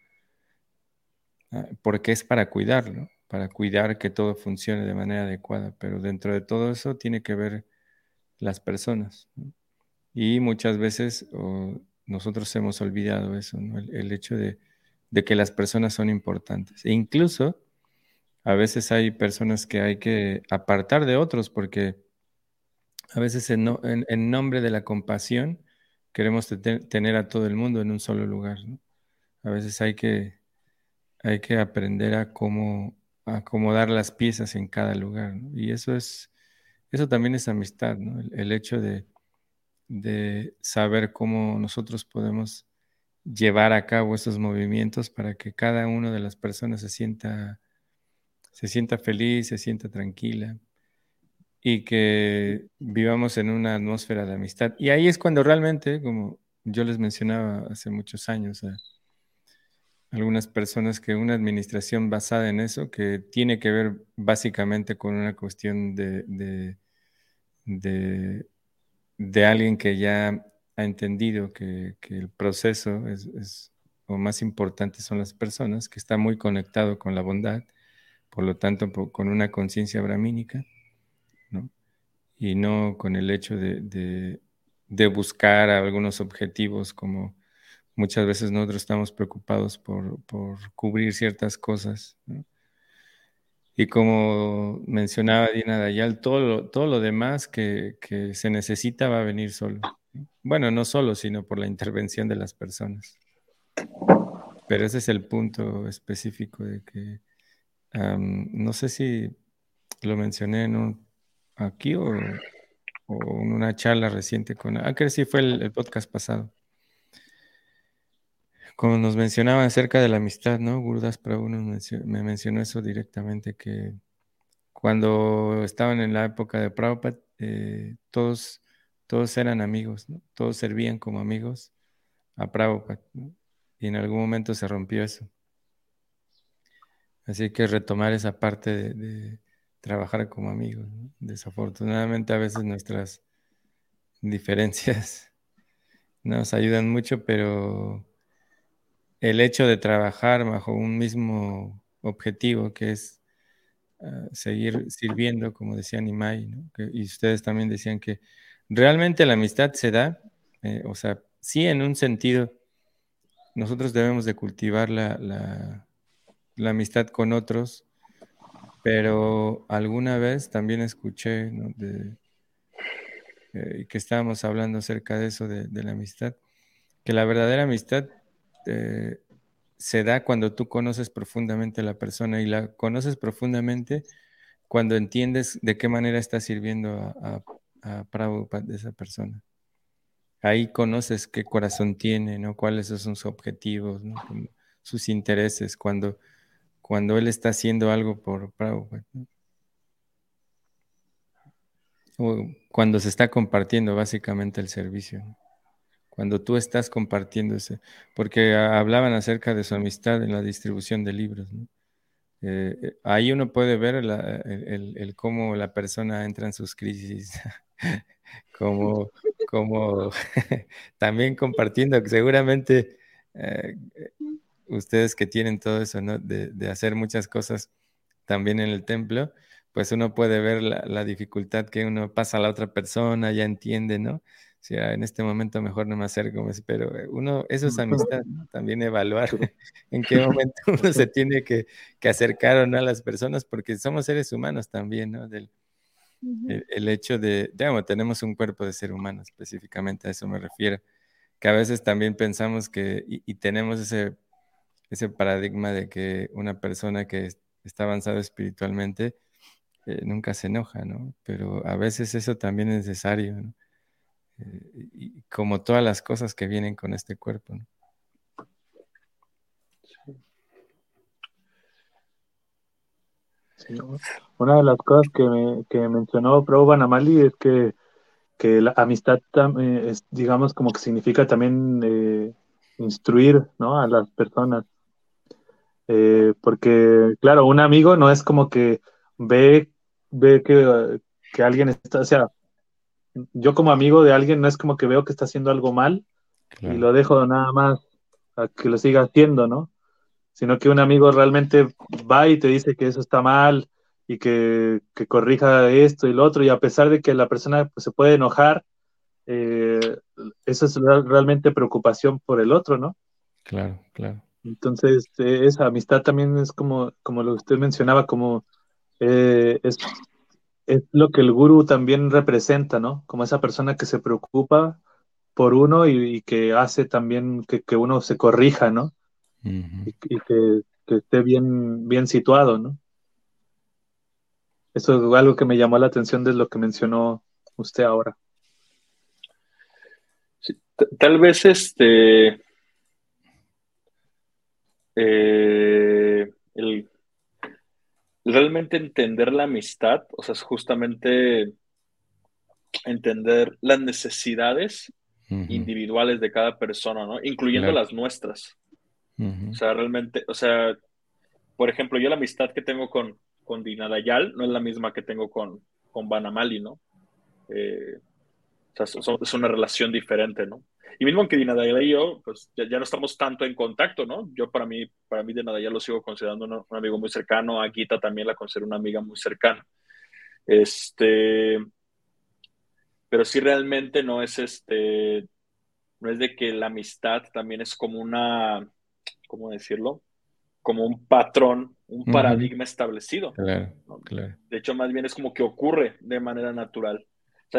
ah, porque es para cuidarlo, para cuidar que todo funcione de manera adecuada, pero dentro de todo eso tiene que ver las personas. Y muchas veces nosotros hemos olvidado eso, el, hecho de, que las personas son importantes. E incluso a veces hay personas que hay que apartar de otros porque A veces en, nombre de la compasión queremos tener a todo el mundo en un solo lugar. A veces hay que, hay que aprender a cómo acomodar las piezas en cada lugar. Y eso es, eso también es amistad, el, hecho de, de saber cómo nosotros podemos llevar a cabo esos movimientos para que cada una de las personas se sienta, se sienta feliz, se sienta tranquila y que vivamos en una atmósfera de amistad. Y ahí es cuando realmente, como yo les mencionaba hace muchos años algunas personas, que una administración basada en eso, que tiene que ver básicamente con una cuestión de, de, de, alguien que ya ha entendido que, el proceso es, es, lo más importante son las personas, que está muy conectado con la bondad, por lo tanto, con una conciencia bramínica y no con el hecho de, buscar algunos objetivos como muchas veces nosotros estamos preocupados por, cubrir ciertas cosas. Y como mencionaba Dina Dayal, todo lo, todo lo demás que, se necesita va a venir solo. Bueno, no solo, sino por la intervención de las personas. Pero ese es el punto específico de que, no sé si lo mencioné en un aquí o, en una charla reciente con... Ah, que sí fue el, podcast pasado. Como nos mencionaba acerca de la amistad, ¿no? Gurdas Prabhu me mencionó eso directamente, que cuando estaban en la época de Prabhupada, eh, todos, todos eran amigos, ¿no? Todos servían como amigos a Prabhupada, Y en algún momento se rompió eso. Así que retomar esa parte de trabajar como amigos. Desafortunadamente a veces nuestras diferencias nos ayudan mucho, pero el hecho de trabajar bajo un mismo objetivo que es ah, seguir sirviendo, como decía Nimai, y ustedes también decían que realmente la amistad se da, eh, o sea, sí en un sentido, nosotros debemos de cultivar la, la amistad con otros, pero alguna vez también escuché eh, que estábamos hablando acerca de eso, de, la amistad, que la verdadera amistad eh, se da cuando tú conoces profundamente a la persona y la conoces profundamente cuando entiendes de qué manera está sirviendo a, a, a de esa persona. Ahí conoces qué corazón tiene, ¿no? cuáles son sus objetivos, sus intereses, cuando cuando él está haciendo algo por Prabhupada. O cuando se está compartiendo básicamente el servicio. Cuando tú estás compartiendo ese, porque hablaban acerca de su amistad en la distribución de libros. Eh, eh, ahí uno puede ver el, cómo la persona entra en sus crisis, como, como también compartiendo, seguramente eh, ustedes que tienen todo eso, ¿no? De, hacer muchas cosas también en el templo, pues uno puede ver la, dificultad que uno pasa a la otra persona, ya entiende, ¿no? O sea, en este momento mejor no me acerco, pero eh, uno, eso es amistad, también evaluar en qué momento uno se tiene que, acercar o no a las personas, porque somos seres humanos también, ¿no? Del, el, hecho de, digamos, tenemos un cuerpo de ser humano, específicamente a eso me refiero, que a veces también pensamos que, y tenemos ese ese paradigma de que una persona que está avanzada espiritualmente eh, nunca se enoja, ¿no? Pero a veces eso también es necesario, ¿no? Eh, y como todas las cosas que vienen con este cuerpo, ¿no? Una de las cosas que, me, que mencionó Prabhupada Namali es que, que la amistad, eh, es, digamos, como que significa también instruir ¿no? a las personas eh, porque, claro, un amigo no es como que ve, ve que, que, alguien está, o sea, yo como amigo de alguien no es como que veo que está haciendo algo mal y lo dejo nada más a que lo siga haciendo, ¿no? Sino que un amigo realmente va y te dice que eso está mal y que, que corrija esto y lo otro, y a pesar de que la persona pues, se puede enojar, eh, eso es realmente preocupación por el otro, ¿no? Claro, claro. Entonces, eh, esa amistad también es como, como lo que usted mencionaba, como eh, es, es lo que el guru también representa, ¿no? Como esa persona que se preocupa por uno y, que hace también que, uno se corrija, ¿no? Y, que, esté bien, bien situado, ¿no? Eso es algo que me llamó la atención de lo que mencionó usted ahora. tal vez este eh, el realmente entender la amistad, o sea, es justamente entender las necesidades individuales de cada persona, ¿no? Incluyendo las nuestras. O sea, realmente, o sea, por ejemplo, yo la amistad que tengo con, con Dinadayal no es la misma que tengo con, con Banamali, ¿no? Eh, o sea, es una relación diferente, ¿no? Y mismo que Dinadayal y yo, pues ya, no estamos tanto en contacto, ¿no? Yo para mí, para mí Dinadayal lo sigo considerando un, un, amigo muy cercano, a Gita también la considero una amiga muy cercana. Este, pero sí realmente no es este, no es de que la amistad también es como una, ¿cómo decirlo? Como un patrón, un paradigma establecido. Claro, claro. De hecho, más bien es como que ocurre de manera natural.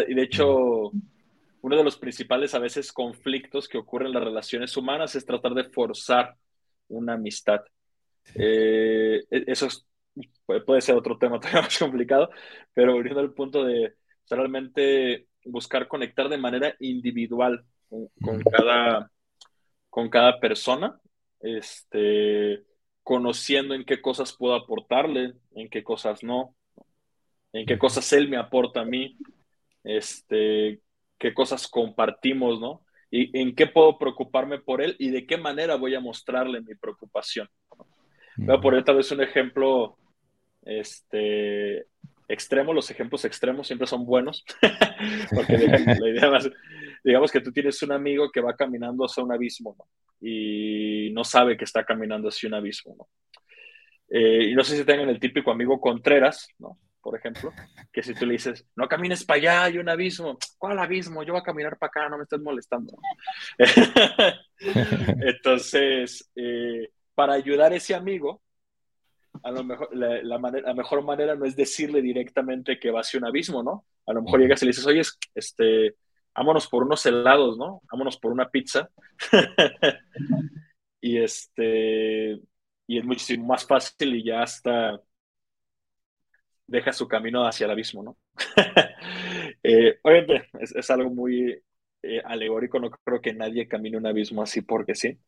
y de hecho, uno de los principales a veces conflictos que ocurren en las relaciones humanas es tratar de forzar una amistad. Eh, e, eso puede ser otro tema todavía más complicado, pero volviendo al punto de realmente buscar conectar de manera individual con, cada, con cada persona, este, conociendo en qué cosas puedo aportarle, en qué cosas no, en qué cosas él me aporta a mí, este, qué cosas compartimos, ¿no? Y en qué puedo preocuparme por él y de qué manera voy a mostrarle mi preocupación. Voy a poner tal vez un ejemplo este, extremo. Los ejemplos extremos siempre son buenos, porque la idea más, digamos que tú tienes un amigo que va caminando hacia un abismo ¿no? y no sabe que está caminando hacia un abismo. ¿no? Eh, y no sé si tengan el típico amigo Contreras, ¿no? Por ejemplo, que si tú le dices, no camines para allá, hay un abismo, ¿cuál abismo? Yo voy a caminar para acá, no me estés molestando. Entonces, eh, para ayudar a ese amigo, a lo mejor la, manera, mejor manera no es decirle directamente que va hacia un abismo, ¿no? A lo mejor llegas y le dices, oye, este, vámonos por unos helados, ¿no? Vámonos por una pizza. y este, y es muchísimo más fácil y ya hasta deja su camino hacia el abismo, ¿no? eh, obviamente es, algo muy eh, alegórico, no creo que nadie camine un abismo así porque sí,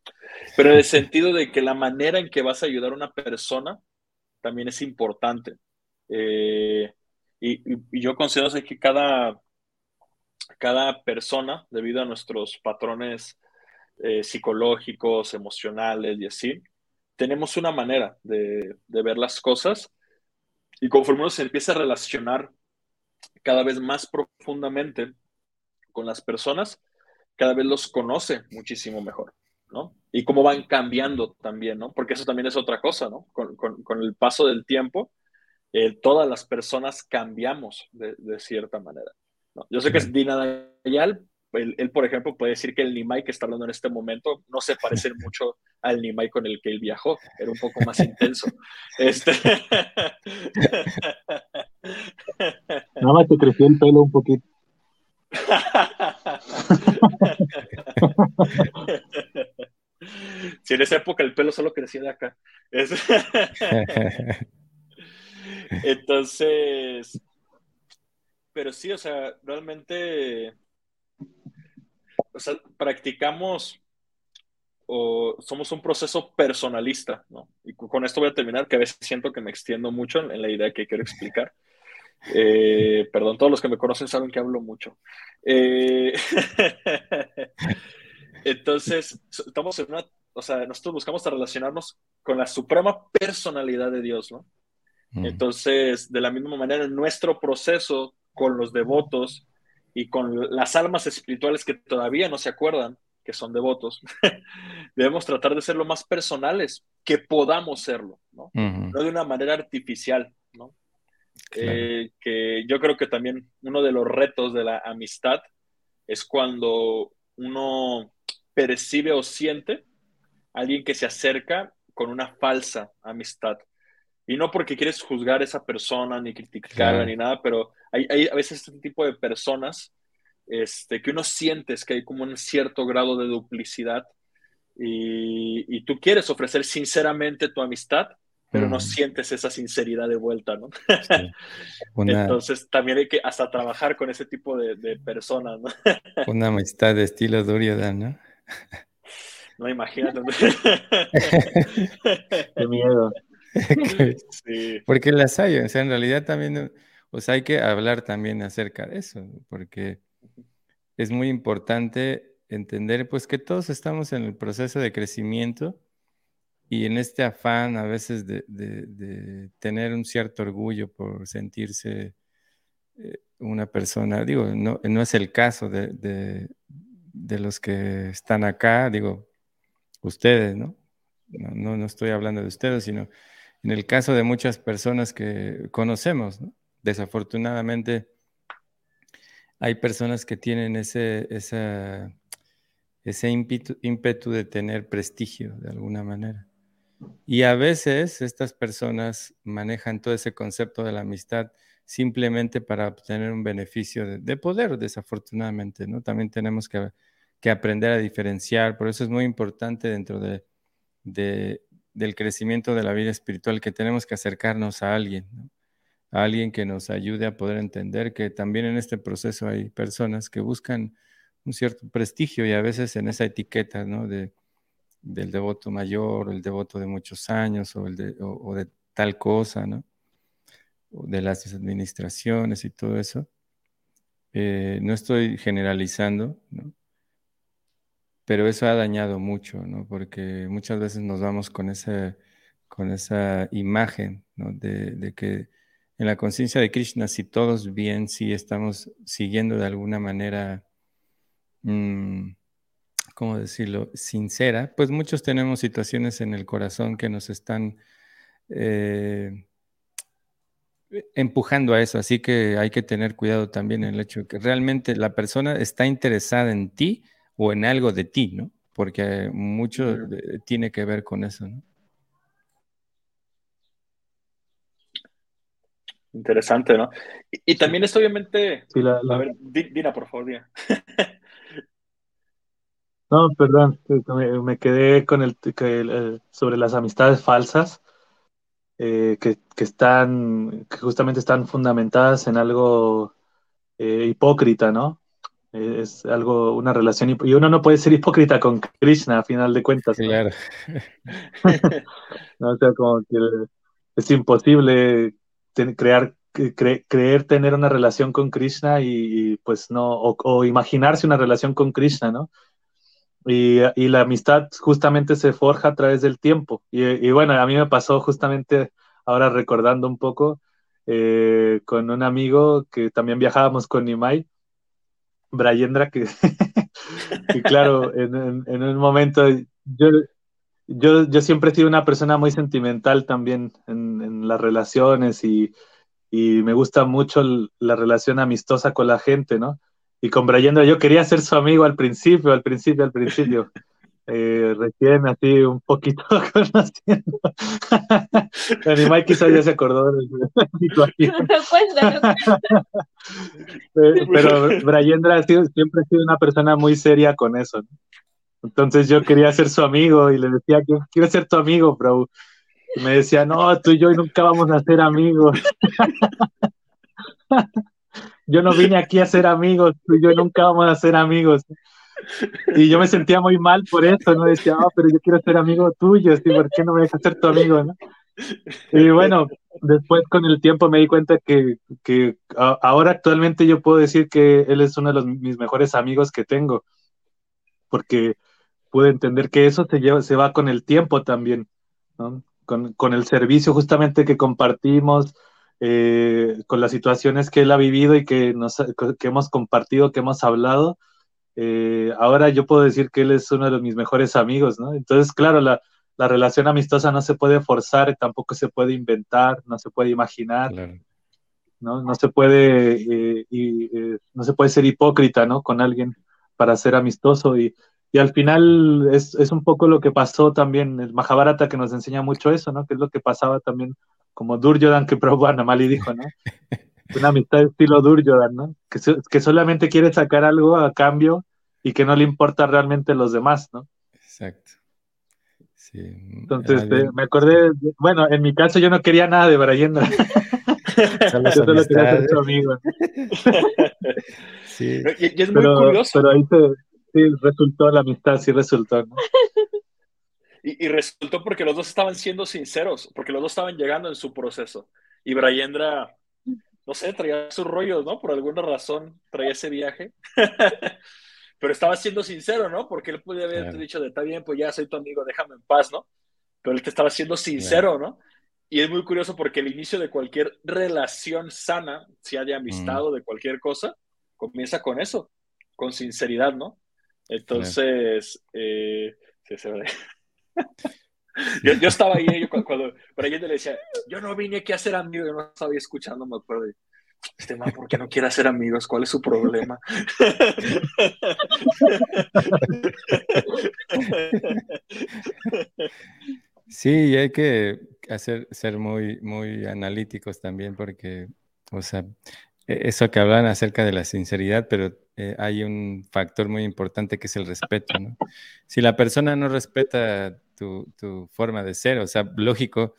pero en el sentido de que la manera en que vas a ayudar a una persona también es importante. Eh, y, yo considero que cada, cada persona, debido a nuestros patrones psicológicos, emocionales y así, tenemos una manera de, de ver las cosas y conforme uno se empieza a relacionar cada vez más profundamente con las personas, cada vez los conoce muchísimo mejor, ¿no? Y cómo van cambiando también, ¿no? Porque eso también es otra cosa, ¿no? Con, el paso del tiempo, eh, todas las personas cambiamos de, cierta manera. Yo sé que es Dina Dayal, él, por ejemplo, puede decir que el Nimai que está hablando en este momento no se parece mucho al Nimai con el que él viajó. Era un poco más intenso. Este... Nada más te creció el pelo un poquito. si en esa época el pelo solo crecía de acá. Entonces, pero sí, o sea, realmente o sea, practicamos o somos un proceso personalista, ¿no? Y con esto voy a terminar, que a veces siento que me extiendo mucho en, la idea que quiero explicar. Eh, perdón, todos los que me conocen saben que hablo mucho. Eh, entonces, estamos en una, o sea, nosotros buscamos relacionarnos con la suprema personalidad de Dios, ¿no? Mm. Entonces, de la misma manera, en nuestro proceso con los devotos y con las almas espirituales que todavía no se acuerdan que son devotos, debemos tratar de ser lo más personales que podamos serlo, ¿no? No de una manera artificial, ¿no? Eh, que yo creo que también uno de los retos de la amistad es cuando uno percibe o siente a alguien que se acerca con una falsa amistad. Y no porque quieres juzgar a esa persona, ni criticarla, ni nada, pero hay, hay, a veces este tipo de personas este, que uno sientes que hay como un cierto grado de duplicidad y, y tú quieres ofrecer sinceramente tu amistad, pero no sientes esa sinceridad de vuelta, ¿no? Entonces también hay que hasta trabajar con ese tipo de, de personas, ¿no? Una amistad de estilo Duryodhan, ¿no? No, imagínate. Qué miedo. Porque las hay, o sea, en realidad también, o sea, hay que hablar también acerca de eso, porque es muy importante entender, pues, que todos estamos en el proceso de crecimiento y en este afán a veces de, tener un cierto orgullo por sentirse eh, una persona, digo, no, no es el caso de, los que están acá, digo, ustedes, ¿no? ¿no? No, estoy hablando de ustedes, sino en el caso de muchas personas que conocemos, ¿no? Desafortunadamente hay personas que tienen ese, ímpetu de tener prestigio de alguna manera. Y a veces estas personas manejan todo ese concepto de la amistad simplemente para obtener un beneficio de, poder, desafortunadamente, ¿no? También tenemos que, aprender a diferenciar, por eso es muy importante dentro de, del crecimiento de la vida espiritual que tenemos que acercarnos a alguien, a alguien que nos ayude a poder entender que también en este proceso hay personas que buscan un cierto prestigio y a veces en esa etiqueta, ¿no? De, del devoto mayor, el devoto de muchos años o, de, tal cosa, ¿no? De las administraciones y todo eso. Eh, no estoy generalizando, ¿no? Pero eso ha dañado mucho, ¿no? Porque muchas veces nos vamos con, ese, con esa imagen, ¿no? De, que en la conciencia de Krishna, si todos bien, si estamos siguiendo de alguna manera mmm, ¿cómo decirlo?, sincera, pues muchos tenemos situaciones en el corazón que nos están eh, empujando a eso, así que hay que tener cuidado también en el hecho de que realmente la persona está interesada en ti o en algo de ti, ¿no? Porque mucho tiene que ver con eso, ¿no? Interesante, ¿no? Y, también es obviamente... A ver, Dina, por favor, Dina. No, perdón, me, quedé con el, sobre las amistades falsas eh, que, están, que justamente están fundamentadas en algo eh, hipócrita, ¿no? Es algo, una relación, y uno no puede ser hipócrita con Krishna a final de cuentas. Claro. o sea, como que es imposible crear, creer tener una relación con Krishna y, pues no, o, imaginarse una relación con Krishna, ¿no? Y, la amistad justamente se forja a través del tiempo. Y, bueno, a mí me pasó justamente ahora recordando un poco eh, con un amigo que también viajábamos con Nimai, Brayendra, que, claro, en, un momento yo, yo, yo, siempre he sido una persona muy sentimental también en, las relaciones y, y, me gusta mucho la relación amistosa con la gente, ¿no? y con Brayendra yo quería ser su amigo al principio, al principio, al principio. Eh, recién así un poquito conociendo. Animal quizás ya se acordó de la situación. Pero Brayendra siempre ha sido una persona muy seria con eso. Entonces yo quería ser su amigo y le decía, quiero ser tu amigo, bro. Y me decía, no, tú y yo nunca vamos a ser amigos yo no vine aquí a ser amigos, tú y yo nunca vamos a ser amigos. Y yo me sentía muy mal por eso, ¿no? Decía, oh, pero yo quiero ser amigo tuyo, ¿sí? ¿por qué no me dejas ser tu amigo, no? Y bueno, después con el tiempo me di cuenta que, que ahora actualmente yo puedo decir que él es uno de los, mis mejores amigos que tengo, porque pude entender que eso se, lleva, se va con el tiempo también, ¿no? Con, con el servicio justamente que compartimos, eh, con las situaciones que él ha vivido y que, nos, que hemos compartido, que hemos hablado, eh, ahora yo puedo decir que él es uno de mis mejores amigos, ¿no? Entonces, claro, la, la relación amistosa no se puede forzar, tampoco se puede inventar, no se puede imaginar, ¿no? No se puede, eh, y, no se puede ser hipócrita, ¿no? Con alguien para ser amistoso y, y al final es, es, un poco lo que pasó también, el Mahabharata que nos enseña mucho eso, ¿no? Que es lo que pasaba también como Durjodan que Prabhupada Mali dijo, ¿no? Una amistad estilo Durjodan, ¿no? Que, que solamente quiere sacar algo a cambio y que no le importa realmente los demás, ¿no? Exacto. Sí. Entonces, eh, me acordé, bueno, en mi caso yo no quería nada de Brayendra. yo solo quería ser su amigo. sí. Y, es muy curioso. Pero ahí se, sí, resultó la amistad, sí resultó, ¿no? Y, resultó porque los dos estaban siendo sinceros, porque los dos estaban llegando en su proceso. Y Brayendra, no sé, traía sus rollos, ¿no? Por alguna razón traía ese viaje. Pero estaba siendo sincero, ¿no? Porque él podía haber dicho de, está bien, pues ya soy tu amigo, déjame en paz, ¿no? Pero él te estaba siendo sincero, ¿no? Y es muy curioso porque el inicio de cualquier relación sana, sea de amistad o de cualquier cosa, comienza con eso, con sinceridad, ¿no? Entonces, eh, sí, se ve. yo, yo, estaba ahí yo, cuando, pero le decía, yo no vine aquí a ser amigo, yo no estaba escuchando, me acuerdo. Este man, ¿por qué no quiere hacer amigos? ¿Cuál es su problema? Sí, hay que hacer, ser muy, muy analíticos también, porque, o sea, e, eso que hablan acerca de la sinceridad, pero eh, hay un factor muy importante que es el respeto, ¿no? Si la persona no respeta tu, forma de ser, o sea, lógico,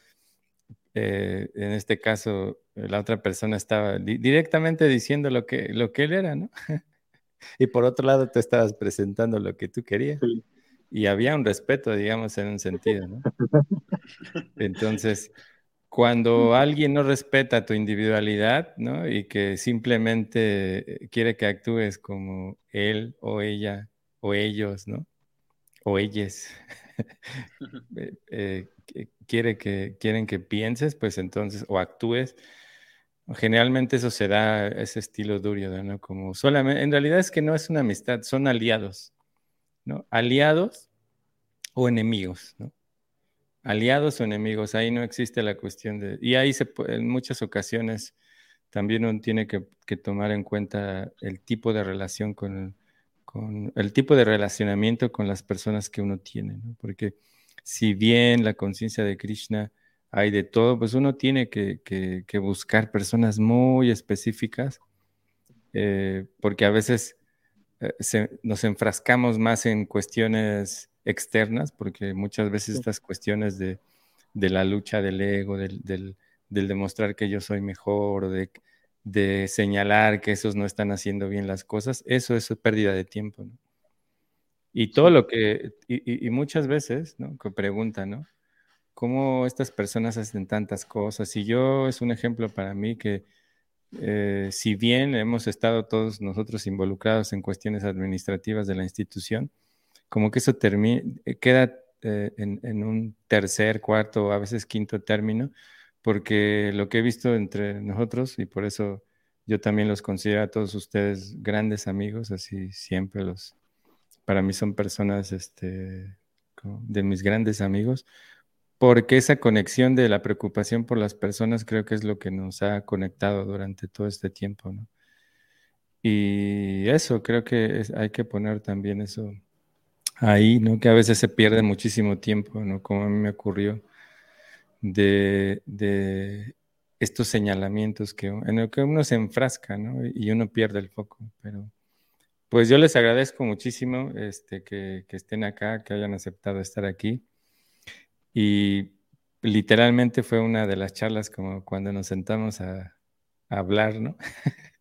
eh, en este caso, la otra persona estaba directamente diciendo lo que, lo que él era, ¿no? y por otro lado, te estabas presentando lo que tú querías. Y había un respeto, digamos, en un sentido, ¿no? Entonces, cuando alguien no respeta tu individualidad, ¿no? Y que simplemente quiere que actúes como él o ella o ellos, ¿no? O ellas. Eh, eh, quiere que, quieren que pienses, pues entonces, o actúes. Generalmente eso se da, ese estilo duro, ¿no? Como solamente, en realidad es que no es una amistad, son aliados, ¿no? Aliados o enemigos, ¿no? Aliados o enemigos, ahí no existe la cuestión de... Y ahí se en muchas ocasiones también uno tiene que, tomar en cuenta el tipo de relación con, el tipo de relacionamiento con las personas que uno tiene, ¿no? Porque si bien la conciencia de Krishna hay de todo, pues uno tiene que, que, buscar personas muy específicas, eh, porque a veces eh, nos enfrascamos más en cuestiones externas, porque muchas veces estas cuestiones de, la lucha del ego, del, demostrar que yo soy mejor, de, de, señalar que esos no están haciendo bien las cosas, eso es pérdida de tiempo. Y todo lo que, y, muchas veces, ¿no? Que preguntan, ¿no? ¿Cómo estas personas hacen tantas cosas? Y yo es un ejemplo para mí que eh, si bien hemos estado todos nosotros involucrados en cuestiones administrativas de la institución, como que eso termina, eh, queda eh, en, un tercer, cuarto, a veces quinto término, porque lo que he visto entre nosotros, y por eso yo también los considero a todos ustedes grandes amigos, así siempre los, para mí son personas este, de mis grandes amigos, porque esa conexión de la preocupación por las personas creo que es lo que nos ha conectado durante todo este tiempo, ¿no? Y eso, creo que hay que poner también eso ahí, ¿no? Que a veces se pierde muchísimo tiempo, ¿no? Como a mí me ocurrió, de, estos señalamientos que, en el que uno se enfrasca, ¿no? Y uno pierde el foco, pero... Pues yo les agradezco muchísimo este, que, estén acá, que hayan aceptado estar aquí. Y literalmente fue una de las charlas como cuando nos sentamos a hablar, ¿no?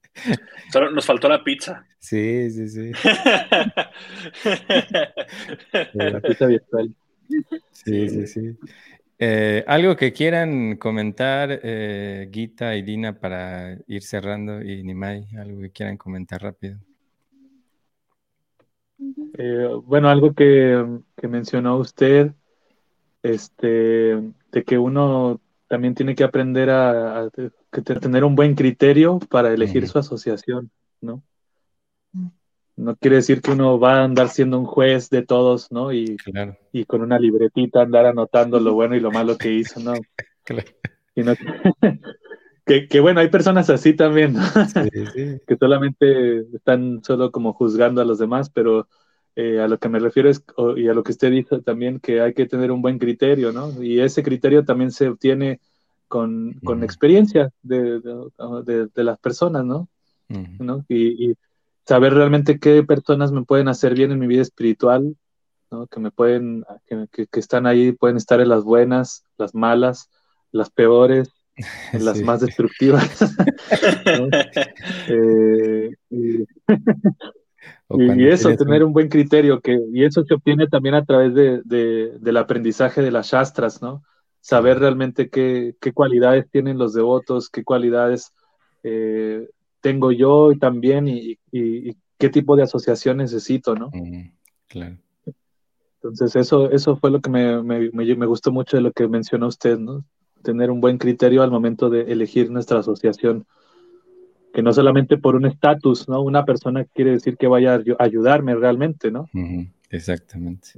Solo nos faltó la pizza. Sí, sí, sí. la pizza virtual. Sí, sí, sí. Eh, algo que quieran comentar, eh, Gita y Dina, para ir cerrando, y Nimai, algo que quieran comentar rápido. Eh, bueno, algo que, mencionó usted, este, de que uno también tiene que aprender a, tener un buen criterio para elegir su asociación, ¿no? No quiere decir que uno va a andar siendo un juez de todos, ¿no? Y, y con una libretita andar anotando lo bueno y lo malo que hizo, ¿no? que, bueno, hay personas así también, ¿no? que solamente están solo como juzgando a los demás, pero eh, a lo que me refiero es, y a lo que usted dijo también, que hay que tener un buen criterio, ¿no? Y ese criterio también se obtiene con, experiencia de, las personas, ¿no? Y, saber realmente qué personas me pueden hacer bien en mi vida espiritual, ¿no? Que me pueden, que, están ahí, pueden estar en las buenas, las malas, las peores, las más destructivas. Eh, y, eso, tener un... buen criterio, que, y eso se obtiene también a través de, del aprendizaje de las shastras, ¿no? Saber realmente qué, qué cualidades tienen los devotos, qué cualidades eh, tengo yo también y, qué tipo de asociación necesito, ¿no? claro. Entonces, eso, eso fue lo que me, me, me, gustó mucho de lo que mencionó usted, ¿no? Tener un buen criterio al momento de elegir nuestra asociación. Que no solamente por un estatus, ¿no? Una persona quiere decir que vaya a ayudarme realmente, ¿no? Exactamente.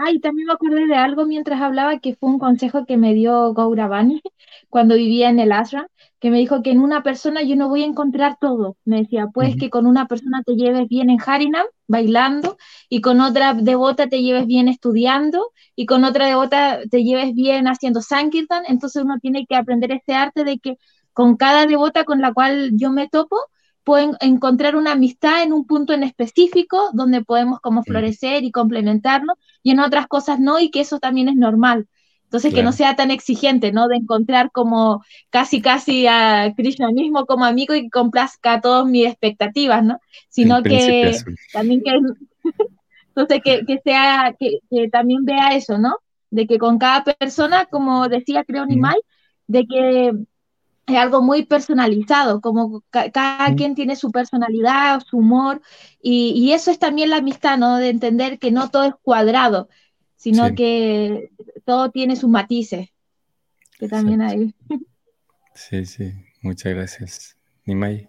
Ay, también me acordé de algo mientras hablaba que fue un consejo que me dio Gauravani cuando vivía en el ashram, que me dijo que en una persona yo no voy a encontrar todo. Me decía, pues que con una persona te lleves bien en Harinam, bailando, y con otra devota te lleves bien estudiando, y con otra devota te lleves bien haciendo Sankirtan. Entonces uno tiene que aprender este arte de que con cada devota con la cual yo me topo, pueden encontrar una amistad en un punto en específico donde podemos como florecer y complementarnos y en otras cosas no y que eso también es normal. Entonces que no sea tan exigente, ¿no? De encontrar como casi casi a Krishna mismo como amigo y que complazca todas mis expectativas, ¿no? Sino que también que entonces que, que sea que, que, también vea eso, ¿no? De que con cada persona, como decía creo Nimai, de que es algo muy personalizado, como cada quien tiene su personalidad, su humor, y, eso es también la amistad, ¿no? De entender que no todo es cuadrado, sino que todo tiene sus matices, que también hay. Sí, sí, muchas gracias. Nimai.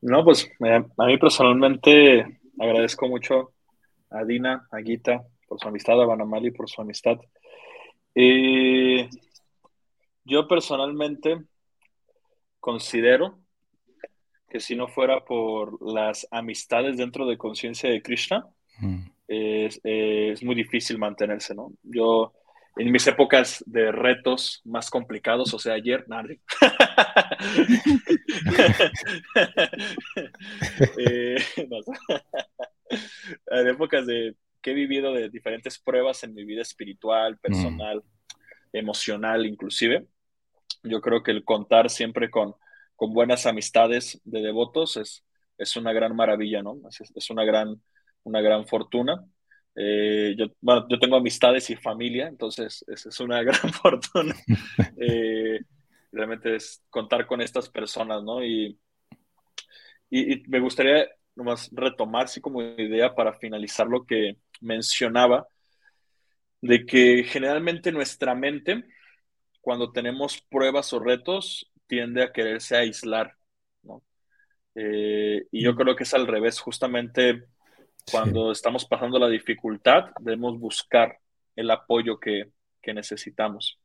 No, pues a mí personalmente agradezco mucho a Dina, a Gita, por su amistad, a Banamali por su amistad. Eh, yo personalmente considero que si no fuera por las amistades dentro de conciencia de Krishna, mm. es, muy difícil mantenerse, ¿no? Yo, en mis épocas de retos más complicados, o sea, ayer, nadie. Eh, en épocas de que he vivido de diferentes pruebas en mi vida espiritual, personal, emocional, inclusive, yo creo que el contar siempre con, con buenas amistades de devotos es, es una gran maravilla, ¿no? Es, una, gran, una gran fortuna. Eh, yo, bueno, yo tengo amistades y familia, entonces es, es una gran fortuna. Eh, realmente es contar con estas personas, ¿no? Y, y, me gustaría nomás retomar, así como idea para finalizar lo que mencionaba, de que generalmente nuestra mente cuando tenemos pruebas o retos, tiende a quererse aislar, ¿no? Eh, y yo creo que es al revés, justamente cuando estamos pasando la dificultad, debemos buscar el apoyo que, necesitamos.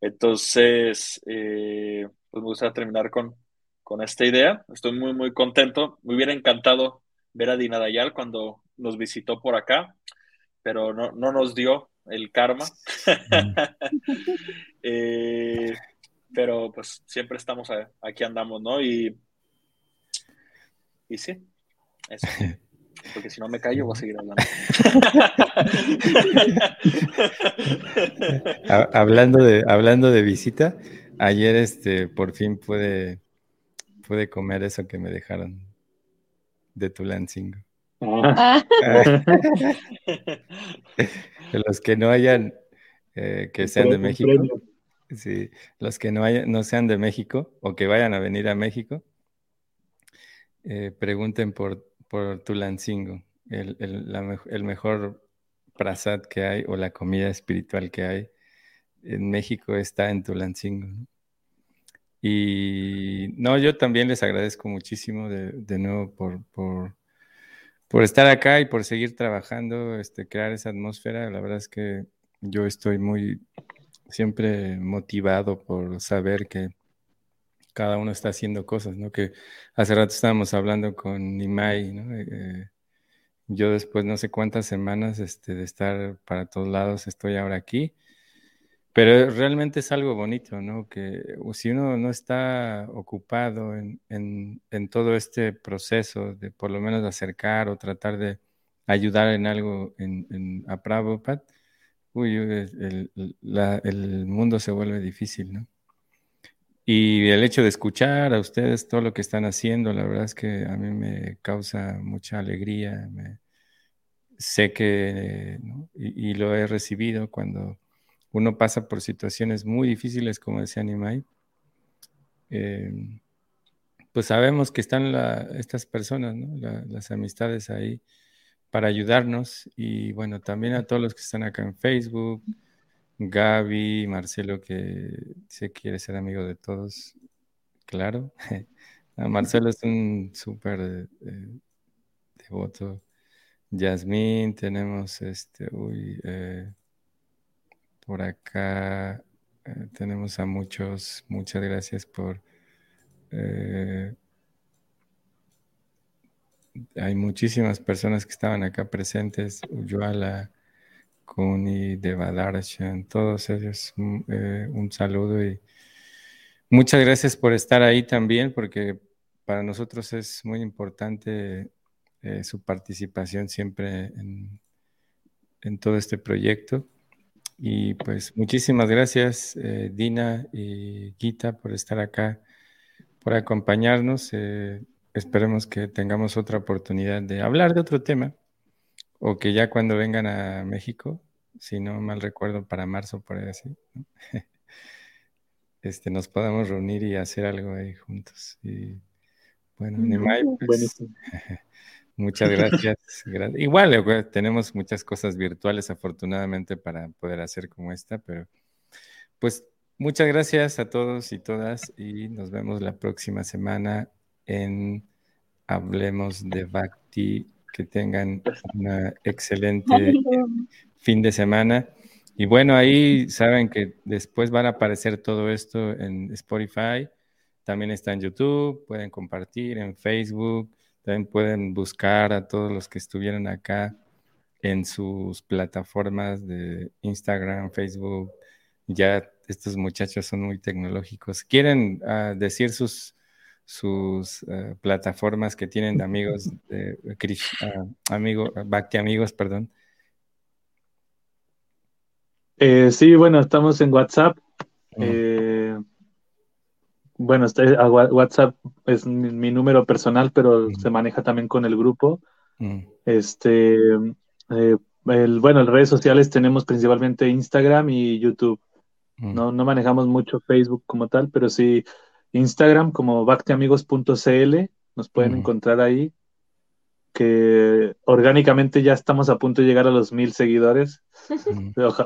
Entonces, eh, pues me gustaría terminar con, con esta idea. Estoy muy, muy contento. Me hubiera encantado ver a Dina Dayal cuando nos visitó por acá, pero no, no nos dio el karma. Eh, pero pues siempre estamos aquí andamos, ¿no? Y, y sí, eso. Porque si no me callo, voy a seguir hablando. hablando, de, hablando de visita, ayer este por fin pude, pude comer eso que me dejaron de Tulancingo. Ah. los que no hayan, eh, que sean de México, sí, los que no, hayan, no sean de México o que vayan a venir a México, eh, pregunten por, por Tulancingo, el, el, mejor prasad que hay o la comida espiritual que hay en México está en Tulancingo. Y no, yo también les agradezco muchísimo de, de nuevo por, por por estar acá y por seguir trabajando, este, crear esa atmósfera. La verdad es que yo estoy muy siempre motivado por saber que cada uno está haciendo cosas, ¿no? Que hace rato estábamos hablando con Nimai, ¿no? Eh, eh, yo después no sé cuántas semanas este, de estar para todos lados estoy ahora aquí Pero realmente es algo bonito, ¿no? Que si uno no está ocupado en, todo este proceso de por lo menos acercar o tratar de ayudar en algo en, a Prabhupada, uy, el, el, mundo se vuelve difícil, ¿no? Y el hecho de escuchar a ustedes todo lo que están haciendo, la verdad es que a mí me causa mucha alegría. sé que, y, lo he recibido cuando uno pasa por situaciones muy difíciles, como decía Nimai, em, pues sabemos que están estas personas, las amistades ahí para ayudarnos y bueno, también a todos los que están acá en Facebook, Gaby, Marcelo que se quiere ser amigo de todos, claro. Marcelo es un súper eh, devoto. Yasmín, tenemos este, uy, eh, por acá eh, tenemos a muchos, muchas gracias por... hay muchísimas personas que estaban acá presentes, Uyuala, Kuni, Devadarshan, todos ellos mm, eh, un saludo y muchas gracias por estar ahí también, porque para nosotros es muy importante eh, su participación siempre en, todo este proyecto. Y pues muchísimas gracias, eh, Dina y Gita, por estar acá, por acompañarnos. esperemos que tengamos otra oportunidad de hablar de otro tema o que ya cuando vengan a México, si no mal recuerdo, para marzo, por ahí así, este, nos podamos reunir y hacer algo ahí juntos. Y bueno, Nimai, pues, muchas gracias. Igual tenemos muchas cosas virtuales, afortunadamente, para poder hacer como esta, pero pues muchas gracias a todos y todas y nos vemos la próxima semana en Hablemos de Bhakti que tengan una excelente fin de semana. Y bueno, ahí saben que después van a aparecer todo esto en Spotify, también está en YouTube, pueden compartir en Facebook, también pueden buscar a todos los que estuvieron acá en sus plataformas de Instagram, Facebook. Ya estos muchachos son muy tecnológicos. ¿Quieren ah, decir sus sus eh, plataformas que tienen de amigos, de, uh, amigo, Bhakti Amigos, perdón. Eh, sí, bueno, estamos en WhatsApp. Eh, bueno, está, WhatsApp es mi, número personal, pero se maneja también con el grupo. Este, el, bueno, en redes sociales tenemos principalmente Instagram y YouTube. No, no manejamos mucho Facebook como tal, pero sí Instagram como bacteamigos.cl, nos pueden encontrar ahí, que orgánicamente ya estamos a punto de llegar a los mil seguidores.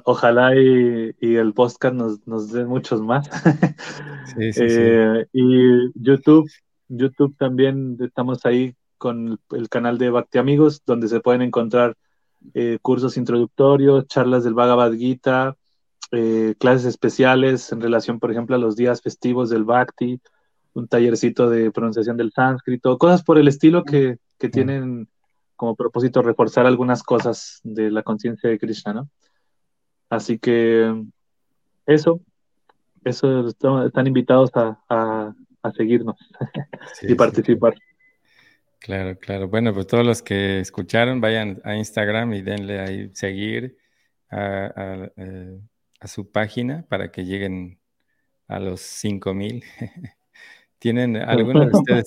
ojalá y, el podcast nos, nos dé muchos más. Eh, y YouTube, YouTube también estamos ahí con el canal de Bacteamigos, donde se pueden encontrar eh, cursos introductorios, charlas del Bhagavad Gita, eh, clases especiales en relación, por ejemplo, a los días festivos del Bhakti, un tallercito de pronunciación del sánscrito, cosas por el estilo que, tienen como propósito reforzar algunas cosas de la conciencia de Krishna, ¿no? Así que eso, eso están invitados a, seguirnos y participar. Claro, claro. Bueno, pues todos los que escucharon, vayan a Instagram y denle ahí seguir a, eh, a su página para que lleguen a los 5000. ¿Tienen alguno de ustedes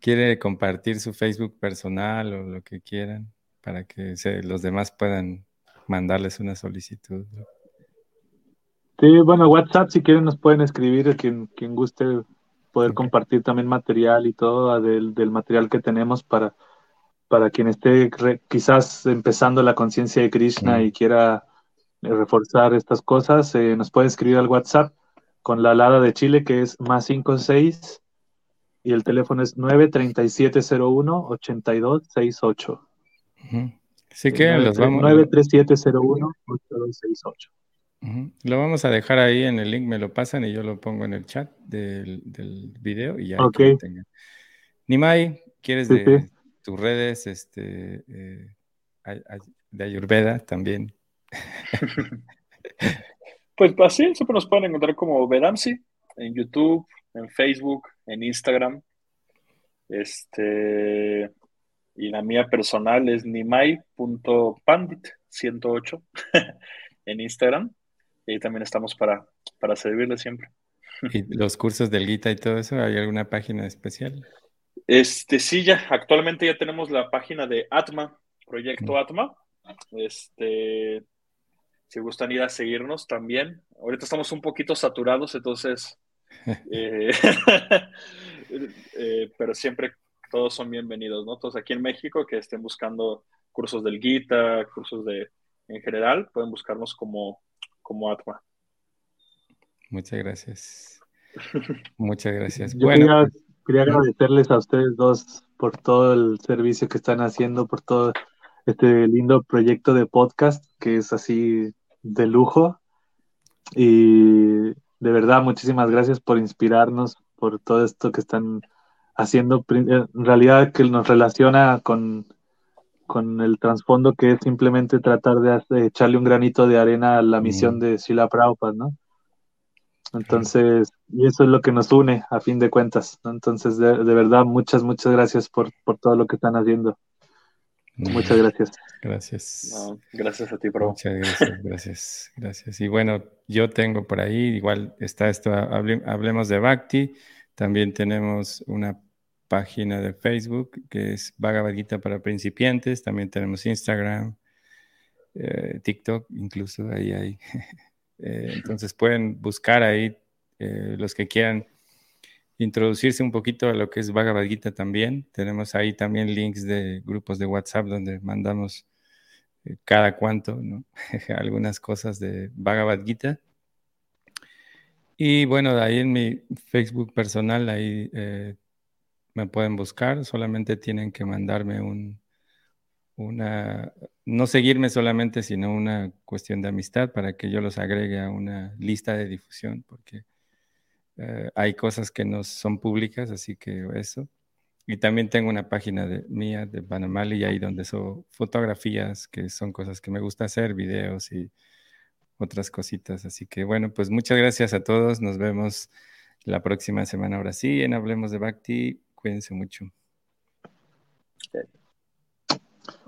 quiere compartir su Facebook personal o lo que quieran para que los demás puedan mandarles una solicitud? Sí, bueno, WhatsApp si quieren nos pueden escribir quien, quien guste poder compartir también material y todo del, del material que tenemos para, para quien esté quizás empezando la conciencia de Krishna y quiera reforzar estas cosas, eh, nos puede escribir al WhatsApp con la alada de Chile que es más 56 y el teléfono es 93701-8268. Sí que los vamos. 93701-8268. Lo vamos a dejar ahí en el link, me lo pasan y yo lo pongo en el chat del, del video y ya Ok. Nimai, ¿quieres de tus redes este, eh, de Ayurveda también? Pues así, siempre nos pueden encontrar como Vedamsi en YouTube, en Facebook, en Instagram. Este, y la mía personal es nimai.pandit108 en Instagram. Y también estamos para, para servirle siempre. ¿Y los cursos del Gita y todo eso? ¿Hay alguna página especial? Este, sí, ya, actualmente ya tenemos la página de Atma, Proyecto Atma. Este, si gustan ir a seguirnos también. Ahorita estamos un poquito saturados, entonces, eh, eh, pero siempre todos son bienvenidos, ¿no? Todos aquí en México que estén buscando cursos del Gita, cursos de, en general, pueden buscarnos como, como Atma. Muchas gracias. Muchas gracias. bueno, quería, agradecerles a ustedes dos por todo el servicio que están haciendo, por todo este lindo proyecto de podcast que es así de lujo. Y de verdad, muchísimas gracias por inspirarnos, por todo esto que están haciendo. En realidad que nos relaciona con, con el trasfondo que es simplemente tratar de, echarle un granito de arena a la misión de Sila Prabhupada, ¿no? Entonces, y eso es lo que nos une a fin de cuentas. Entonces, de, verdad, muchas, muchas gracias por, por todo lo que están haciendo. Muchas gracias. Gracias. gracias a ti, Pro. Muchas gracias, gracias, gracias. Y bueno, yo tengo por ahí, igual está esto, hablemos de Bhakti. También tenemos una página de Facebook que es Bhagavad para principiantes. También tenemos Instagram, eh, TikTok, incluso ahí hay. Eh, entonces pueden buscar ahí eh, los que quieran introducirse un poquito a lo que es Bhagavad Gita también. Tenemos ahí también links de grupos de WhatsApp donde mandamos eh, cada cuanto, ¿no? algunas cosas de Bhagavad Gita. Y bueno, ahí en mi Facebook personal, ahí eh, me pueden buscar, solamente tienen que mandarme un, una, no seguirme solamente, sino una cuestión de amistad para que yo los agregue a una lista de difusión, porque eh, hay cosas que no son públicas, así que eso. Y también tengo una página de, mía de Banamali, ahí donde son fotografías, que son cosas que me gusta hacer, videos y otras cositas. Así que bueno, pues muchas gracias a todos. Nos vemos la próxima semana ahora sí en Hablemos de Bhakti. Cuídense mucho.